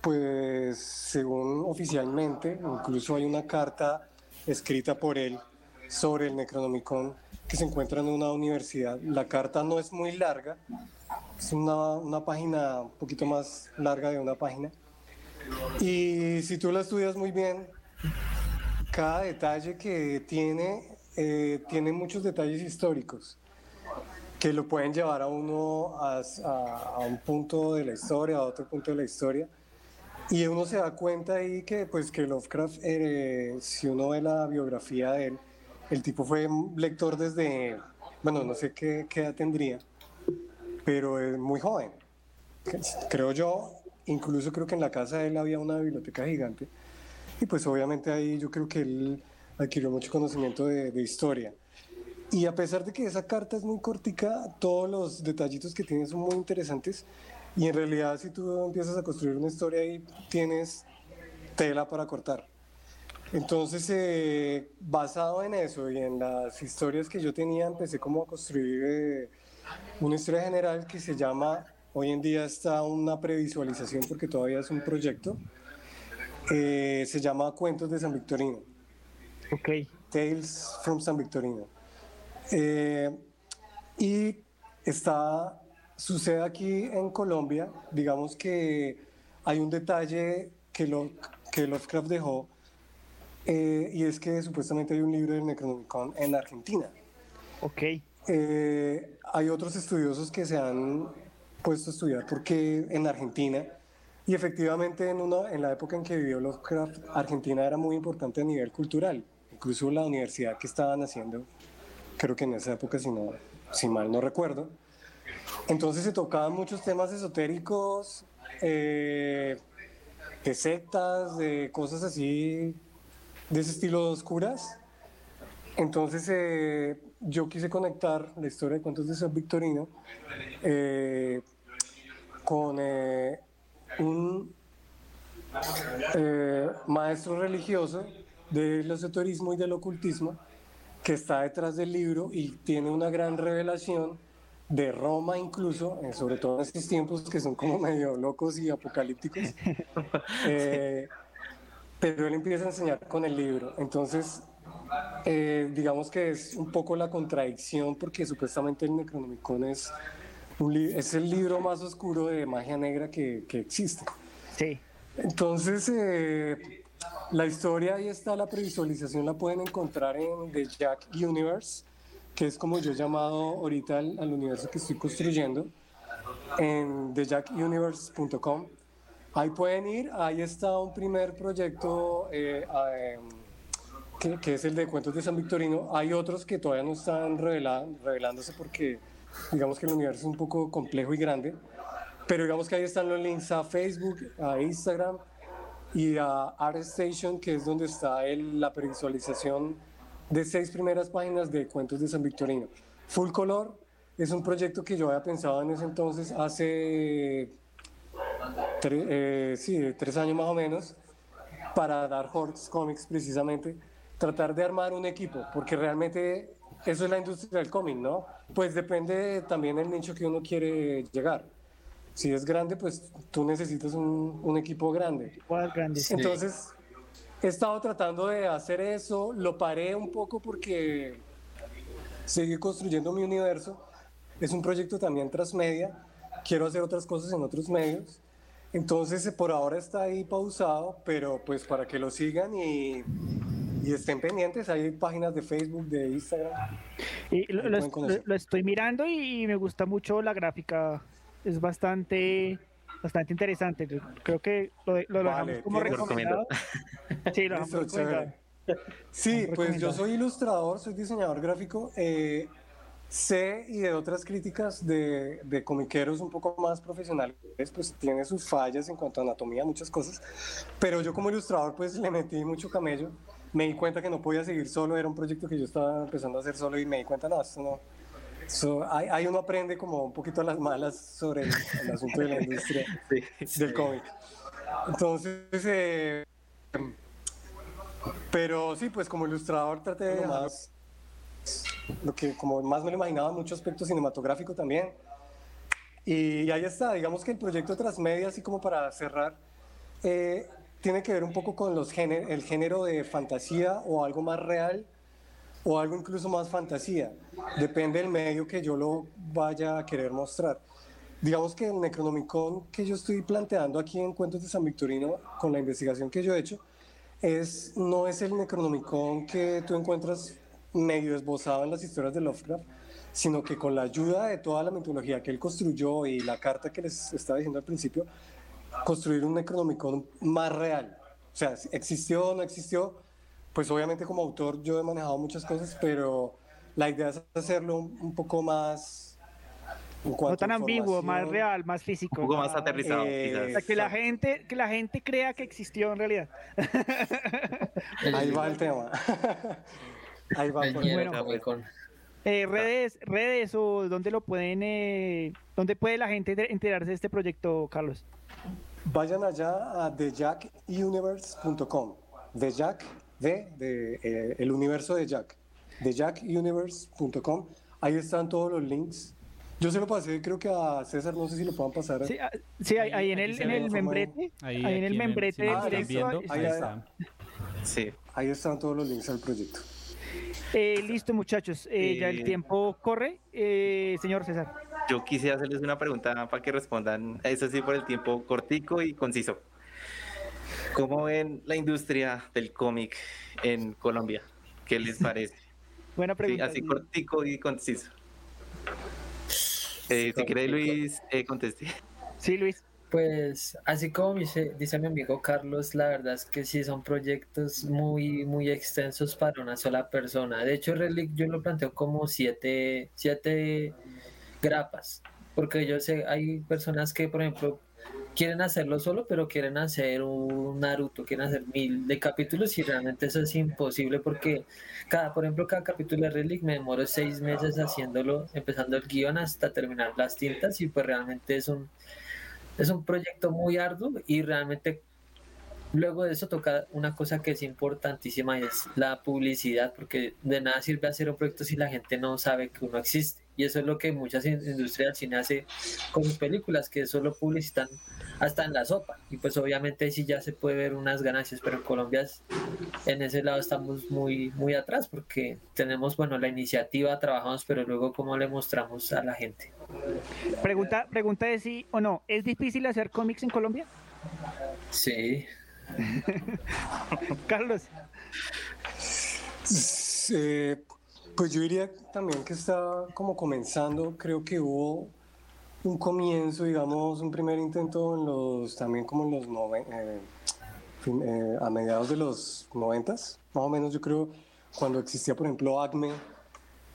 I: pues según oficialmente, incluso hay una carta escrita por él sobre el Necronomicon que se encuentra en una universidad. La carta no es muy larga, es una, una página un poquito más larga de una página. Y si tú la estudias muy bien, cada detalle que tiene, eh, tiene muchos detalles históricos que lo pueden llevar a uno a, a, a, un punto de la historia, a otro punto de la historia. Y uno se da cuenta ahí que, pues, que Lovecraft, eh, si uno ve la biografía de él, el tipo fue lector desde, bueno, no sé qué, qué edad tendría, pero es muy joven. Creo yo, incluso creo que en la casa de él había una biblioteca gigante. Y pues obviamente ahí yo creo que él adquirió mucho conocimiento de, de historia. Y a pesar de que esa carta es muy cortica, todos los detallitos que tiene son muy interesantes. Y en realidad si tú empiezas a construir una historia ahí, tienes tela para cortar. Entonces, eh, basado en eso y en las historias que yo tenía, empecé como a construir eh, una historia general que se llama, hoy en día está una previsualización porque todavía es un proyecto, eh, se llama Cuentos de San Victorino.
J: Ok.
I: Tales from San Victorino. Y está, sucede aquí en Colombia, digamos que hay un detalle que, lo, que Lovecraft dejó eh, y es que supuestamente hay un libro del Necronomicon en Argentina.
J: Ok.
I: Eh, hay otros estudiosos que se han puesto a estudiar porque en Argentina Y efectivamente en, una, en la época en que vivió Lovecraft, Argentina era muy importante a nivel cultural. Incluso la universidad que estaban haciendo, creo que en esa época, si, no, si mal no recuerdo. Entonces se tocaban muchos temas esotéricos, eh, de sectas, de cosas así, de ese estilo oscuras. Entonces eh, yo quise conectar la historia de cuentos de San Victorino eh, con eh, un eh, maestro religioso del esoterismo y del ocultismo que está detrás del libro y tiene una gran revelación de Roma incluso, sobre todo en estos tiempos que son como medio locos y apocalípticos. Eh, pero él empieza a enseñar con el libro. Entonces, eh, digamos que es un poco la contradicción porque supuestamente el Necronomicon es, un es el libro más oscuro de magia negra que, que existe.
J: Sí.
I: Entonces, eh, la historia ahí está, la previsualización la pueden encontrar en The Jack Universe, que es como yo he llamado ahorita al, al universo que estoy construyendo, en thejackuniverse.com. Ahí pueden ir, ahí está un primer proyecto eh, eh, que, que es el de Cuentos de San Victorino. Hay otros que todavía no están revelándose porque digamos que el universo es un poco complejo y grande, pero digamos que ahí están los links a Facebook, a Instagram y a ArtStation, que es donde está el- la previsualización de seis primeras páginas de Cuentos de San Victorino. Full Color es un proyecto que yo había pensado en ese entonces, hace tre- eh, sí, tres años más o menos, para Dark Horse Comics precisamente, tratar de armar un equipo, porque realmente eso es la industria del cómic, ¿no? Pues depende también del nicho que uno quiere llegar. Si es grande, pues tú necesitas un, un equipo grande. Entonces, he estado tratando de hacer eso, lo paré un poco porque seguí construyendo mi universo. Es un proyecto también transmedia, quiero hacer otras cosas en otros medios. Entonces, eh, por ahora está ahí pausado, pero pues para que lo sigan y, y estén pendientes, hay páginas de Facebook, de Instagram.
J: Y lo, est- estoy mirando y me gusta mucho la gráfica. Es bastante bastante interesante. Yo Creo que lo, lo dejamos como recomendado. Sí, lo
I: Listo. Sí, pues yo soy ilustrador, soy diseñador gráfico. eh, sé y de otras críticas de, de comiqueros un poco más profesionales, pues tiene sus fallas en cuanto a anatomía, muchas cosas. Pero yo como ilustrador pues le metí mucho camello. Me di cuenta que no podía seguir solo, era un proyecto que yo estaba empezando a hacer solo y me di cuenta, no, esto no. So, ahí, uno aprende como un poquito a las malas sobre el, el asunto de la industria del cómic. Entonces, eh, pero sí, pues como ilustrador traté de más lo que como más me lo imaginaba, mucho aspecto cinematográfico también. Y ahí está, digamos que el proyecto Transmedia, así como para cerrar, eh, tiene que ver un poco con los géner- el género de fantasía o algo más real o algo incluso más fantasía. Depende del medio que yo lo vaya a querer mostrar. Digamos que el Necronomicon que yo estoy planteando aquí en Cuentos de San Victorino, con la investigación que yo he hecho, es, no es el Necronomicon que tú encuentras medio esbozado en las historias de Lovecraft, sino que con la ayuda de toda la mitología que él construyó y la carta que les estaba diciendo al principio, construir un Necronomicon más real. O sea, existió o no existió, pues obviamente como autor yo he manejado muchas cosas, pero la idea es hacerlo un, poco más...
J: No tan
I: a
J: ambiguo, más real, más físico.
K: Un poco más
J: Ah,
K: aterrizado,
I: eh,
K: quizás.
J: O sea, que la gente, que la gente crea que existió en realidad.
I: Ahí va el tema. Ahí va.
L: El
I: por bueno.
L: Automecon.
J: Eh, redes, redes o dónde lo pueden, eh, dónde puede la gente enter- enterarse de este proyecto, Carlos.
I: Vayan allá a thejackuniverse.com. The Jack, de, de eh, el universo de Jack. thejackuniverse.com. Ahí están todos los links. Yo se lo pasé, creo que a César, no sé si lo puedan pasar.
J: Sí, ah, sí, ahí, ahí en el, en el membrete,
D: Ahí,
J: ahí, en el
D: el-
J: membrete
D: viendo,
I: ahí
J: está.
K: Sí.
I: Ahí están todos los links al proyecto.
J: Eh, listo, muchachos, eh, ya el
K: Eh,
J: tiempo corre. Eh, señor César.
K: Yo quisiera hacerles una pregunta para que respondan, eso sí, por el tiempo cortico y conciso. ¿Cómo ven la industria del cómic en Colombia? ¿Qué les parece?
J: Buena
K: Sí,
J: pregunta.
K: así cortico y conciso. Eh, si quiere Luis, eh, conteste.
J: Sí, Luis.
L: Pues así como dice, dice mi amigo Carlos, la verdad es que sí son proyectos muy, muy extensos para una sola persona. De hecho, Relic yo lo planteo como siete, siete grapas, porque yo sé, hay personas que, por ejemplo, quieren hacerlo solo, pero quieren hacer un Naruto, quieren hacer mil de capítulos y realmente eso es imposible porque cada, por ejemplo, cada capítulo de Relic me demoro seis meses haciéndolo, empezando el guion hasta terminar las tintas y pues realmente es un es un proyecto muy arduo y realmente luego de eso toca una cosa que es importantísima y es la publicidad, porque de nada sirve hacer un proyecto si la gente no sabe que uno existe. Y eso es lo que muchas industrias del cine hace con sus películas, que solo publicitan hasta en la sopa. Y pues obviamente sí ya se puede ver unas ganancias, pero en Colombia en ese lado estamos muy, muy atrás porque tenemos, bueno, la iniciativa, trabajamos, pero luego cómo le mostramos a la gente.
J: Pregunta, pregunta de sí o no, ¿es difícil hacer cómics en Colombia?
L: Sí.
J: Carlos.
I: pues yo diría también que está como comenzando, creo que hubo un comienzo, digamos, un primer intento en los, también como en los noven, eh, eh, a mediados de los noventas, más o menos yo creo, cuando existía por ejemplo ACME,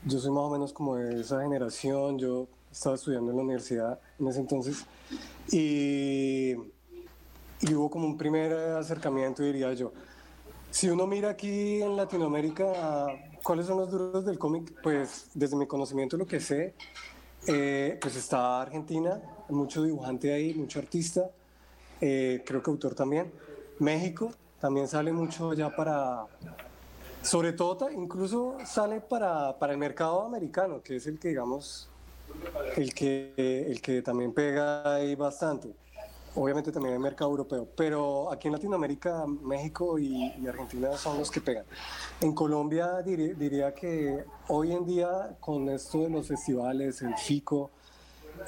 I: yo soy más o menos como de esa generación, yo estaba estudiando en la universidad en ese entonces, y y hubo como un primer acercamiento, diría yo. Si uno mira aquí en Latinoamérica, ¿cuáles son los duros del cómic? Pues desde mi conocimiento, lo que sé, eh, pues está Argentina, mucho dibujante ahí, mucho artista, eh, creo que autor también. México también sale mucho ya para, sobre todo, incluso sale para, para el mercado americano, que es el que, digamos, el que, el que también pega ahí bastante obviamente también hay mercado europeo, pero aquí en Latinoamérica, México y, Argentina son los que pegan. En Colombia diría, que hoy en día con esto de los festivales, el FICO,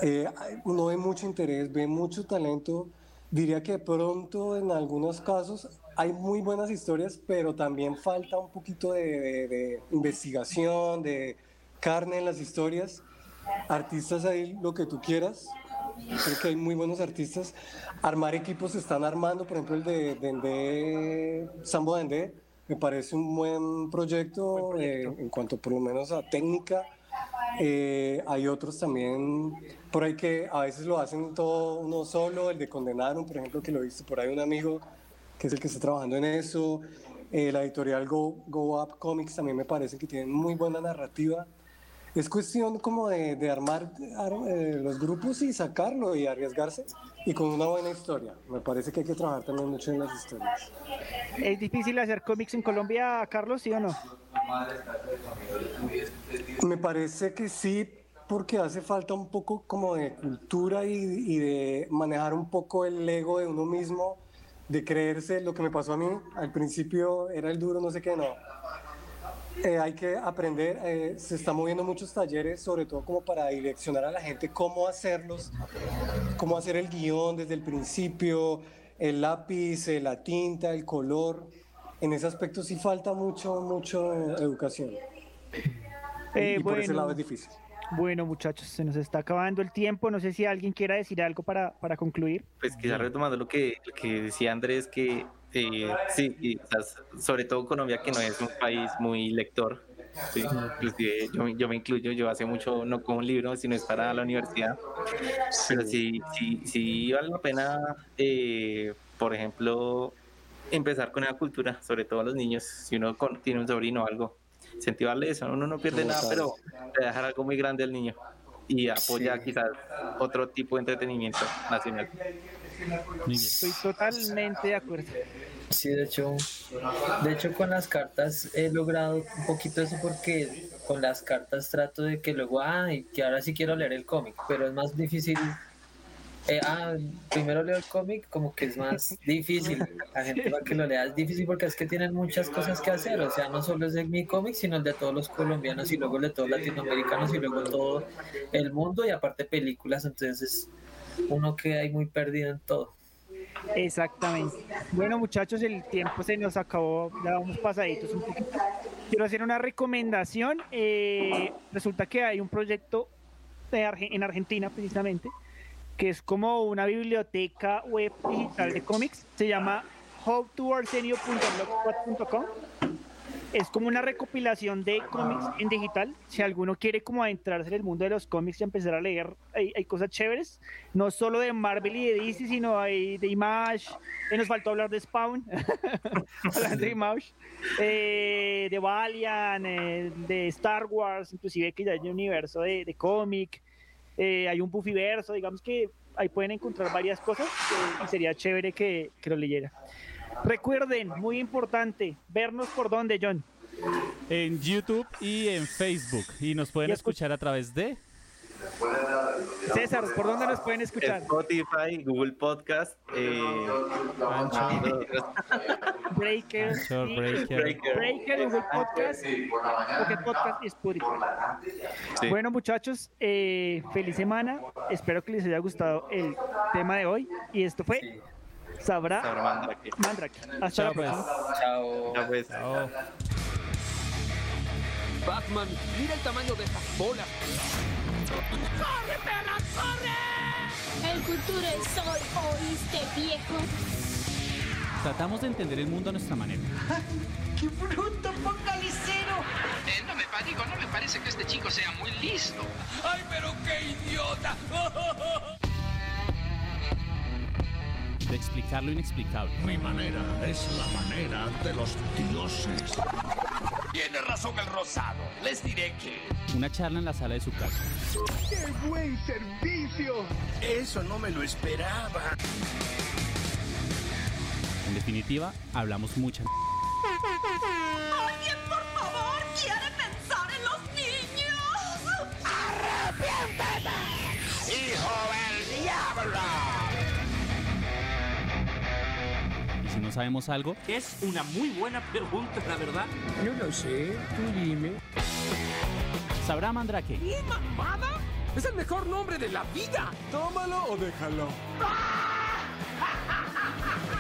I: eh, uno ve mucho interés, ve mucho talento. Diría que pronto en algunos casos hay muy buenas historias, pero también falta un poquito de, de investigación, de carne en las historias. Artistas ahí, lo que tú quieras, creo que hay muy buenos artistas. Armar equipos se están armando, por ejemplo el de Dende, Sambo Dende, me parece un buen proyecto, eh, en cuanto por lo menos a técnica. Eh, hay otros también por ahí que a veces lo hacen todo uno solo, el de Condenaron, por ejemplo, que lo viste por ahí un amigo que es el que está trabajando en eso. Eh, la editorial Go, Go Up Comics también me parece que tienen muy buena narrativa es cuestión como de, armar eh, los grupos y sacarlo y arriesgarse y con una buena historia. Me parece que hay que trabajar también mucho en las historias.
J: ¿Es difícil hacer cómics en Colombia, Carlos, sí o no?
I: Me parece que sí, porque hace falta un poco como de cultura y, y de manejar un poco el ego de uno mismo, de creerse lo que me pasó a mí. Al principio era el duro, no sé qué, no eh, hay que aprender, eh, se están moviendo muchos talleres, sobre todo como para direccionar a la gente cómo hacerlos, cómo hacer el guion desde el principio, el lápiz, eh, la tinta, el color. En ese aspecto sí falta mucho, mucho educación. y por ese lado es difícil.
J: Bueno, muchachos, se nos está acabando el tiempo. No sé si alguien quiera decir algo para, para concluir.
K: Pues quizás retomando lo que, lo que decía Andrés, que Sí, sí, sobre todo Colombia, que no es un país muy lector. yo, yo, me incluyo, yo hace mucho no con un libro, sino es para la universidad. Pero sí, sí, sí vale la pena, eh, por ejemplo, empezar con la cultura, sobre todo a los niños. Si uno tiene un sobrino o algo, incentivarle eso, uno no pierde nada, pero dejar algo muy grande al niño y apoya quizás otro tipo de entretenimiento nacional.
J: Estoy totalmente de acuerdo.
L: Sí, de hecho, de hecho con las cartas he logrado un poquito eso porque con las cartas trato de que luego, ah, que ahora sí quiero leer el cómic, pero es más difícil. Eh, ah, primero leo el cómic, como que es más difícil. La gente va que lo lea es difícil porque es que tienen muchas cosas que hacer. O sea, no solo es de mi cómic, sino el de todos los colombianos y luego el de todos los latinoamericanos y luego todo el mundo y aparte películas. Entonces, uno queda ahí muy perdido en todo.
J: Exactamente. Bueno, muchachos, el tiempo se nos acabó, ya vamos pasaditos un poquito. Quiero hacer una recomendación. Eh, resulta que hay un proyecto en Argentina, precisamente, que es como una biblioteca web digital de cómics. Se llama howtoarsenio.blogspot.com. Es como una recopilación de cómics en digital. Si alguno quiere como adentrarse en el mundo de los cómics y empezar a leer, hay, cosas chéveres. No solo de Marvel y de DC, sino hay de Image. Eh, nos faltó hablar de Spawn. de Image. Eh, de Valiant, eh, de Star Wars, inclusive que ya hay un universo de, de cómic. Eh, hay un Buffyverso, digamos que ahí pueden encontrar varias cosas y sería chévere que, que lo leyera. Recuerden, muy importante, vernos por dónde, John.
D: En YouTube y en Facebook. Y nos pueden escuchar a través de
J: César, ¿por dónde nos pueden escuchar?
K: Spotify, Google Podcast, eh,
J: Breaker,
D: Anchor,
J: y-
D: Breaker.
J: Breaker, Google Podcast, Pocket Podcast y Spotify.
K: Sí.
J: Bueno, muchachos, eh, feliz semana. Espero que les haya gustado el tema de hoy. Y esto fue Sabrá
K: Sabrá Mandrake.
J: Mandrake. Hasta
D: Chao,
J: la
D: pues.
J: próxima.
L: Chao.
K: Ya pues.
D: Chao.
A: Batman, mira el tamaño de estas bolas.
C: ¡Corre, perra, corre! El futuro es hoy, ¿oíste, viejo?
D: Tratamos de entender el mundo a nuestra manera.
E: ¡Qué bruto focalicero!
F: Eh, no me digo, no me parece que este chico sea muy listo.
B: ¡Ay, pero qué idiota!
D: De explicar lo inexplicable.
G: Mi manera es la manera de los dioses.
B: Tiene razón el rosado. Les diré que...
D: Una charla en la sala de su casa.
N: ¡Qué buen servicio!
G: Eso no me lo esperaba.
D: En definitiva, hablamos mucha.
O: ¿Alguien, por favor, quiere pensar en los niños?
D: Y si no sabemos algo?
H: Es una muy buena pregunta, la verdad.
A: No lo sé, tú dime.
D: ¿Sabrá Mandrake?
A: ¿Y mamada? ¡Es el mejor nombre de la vida!
I: Tómalo o déjalo.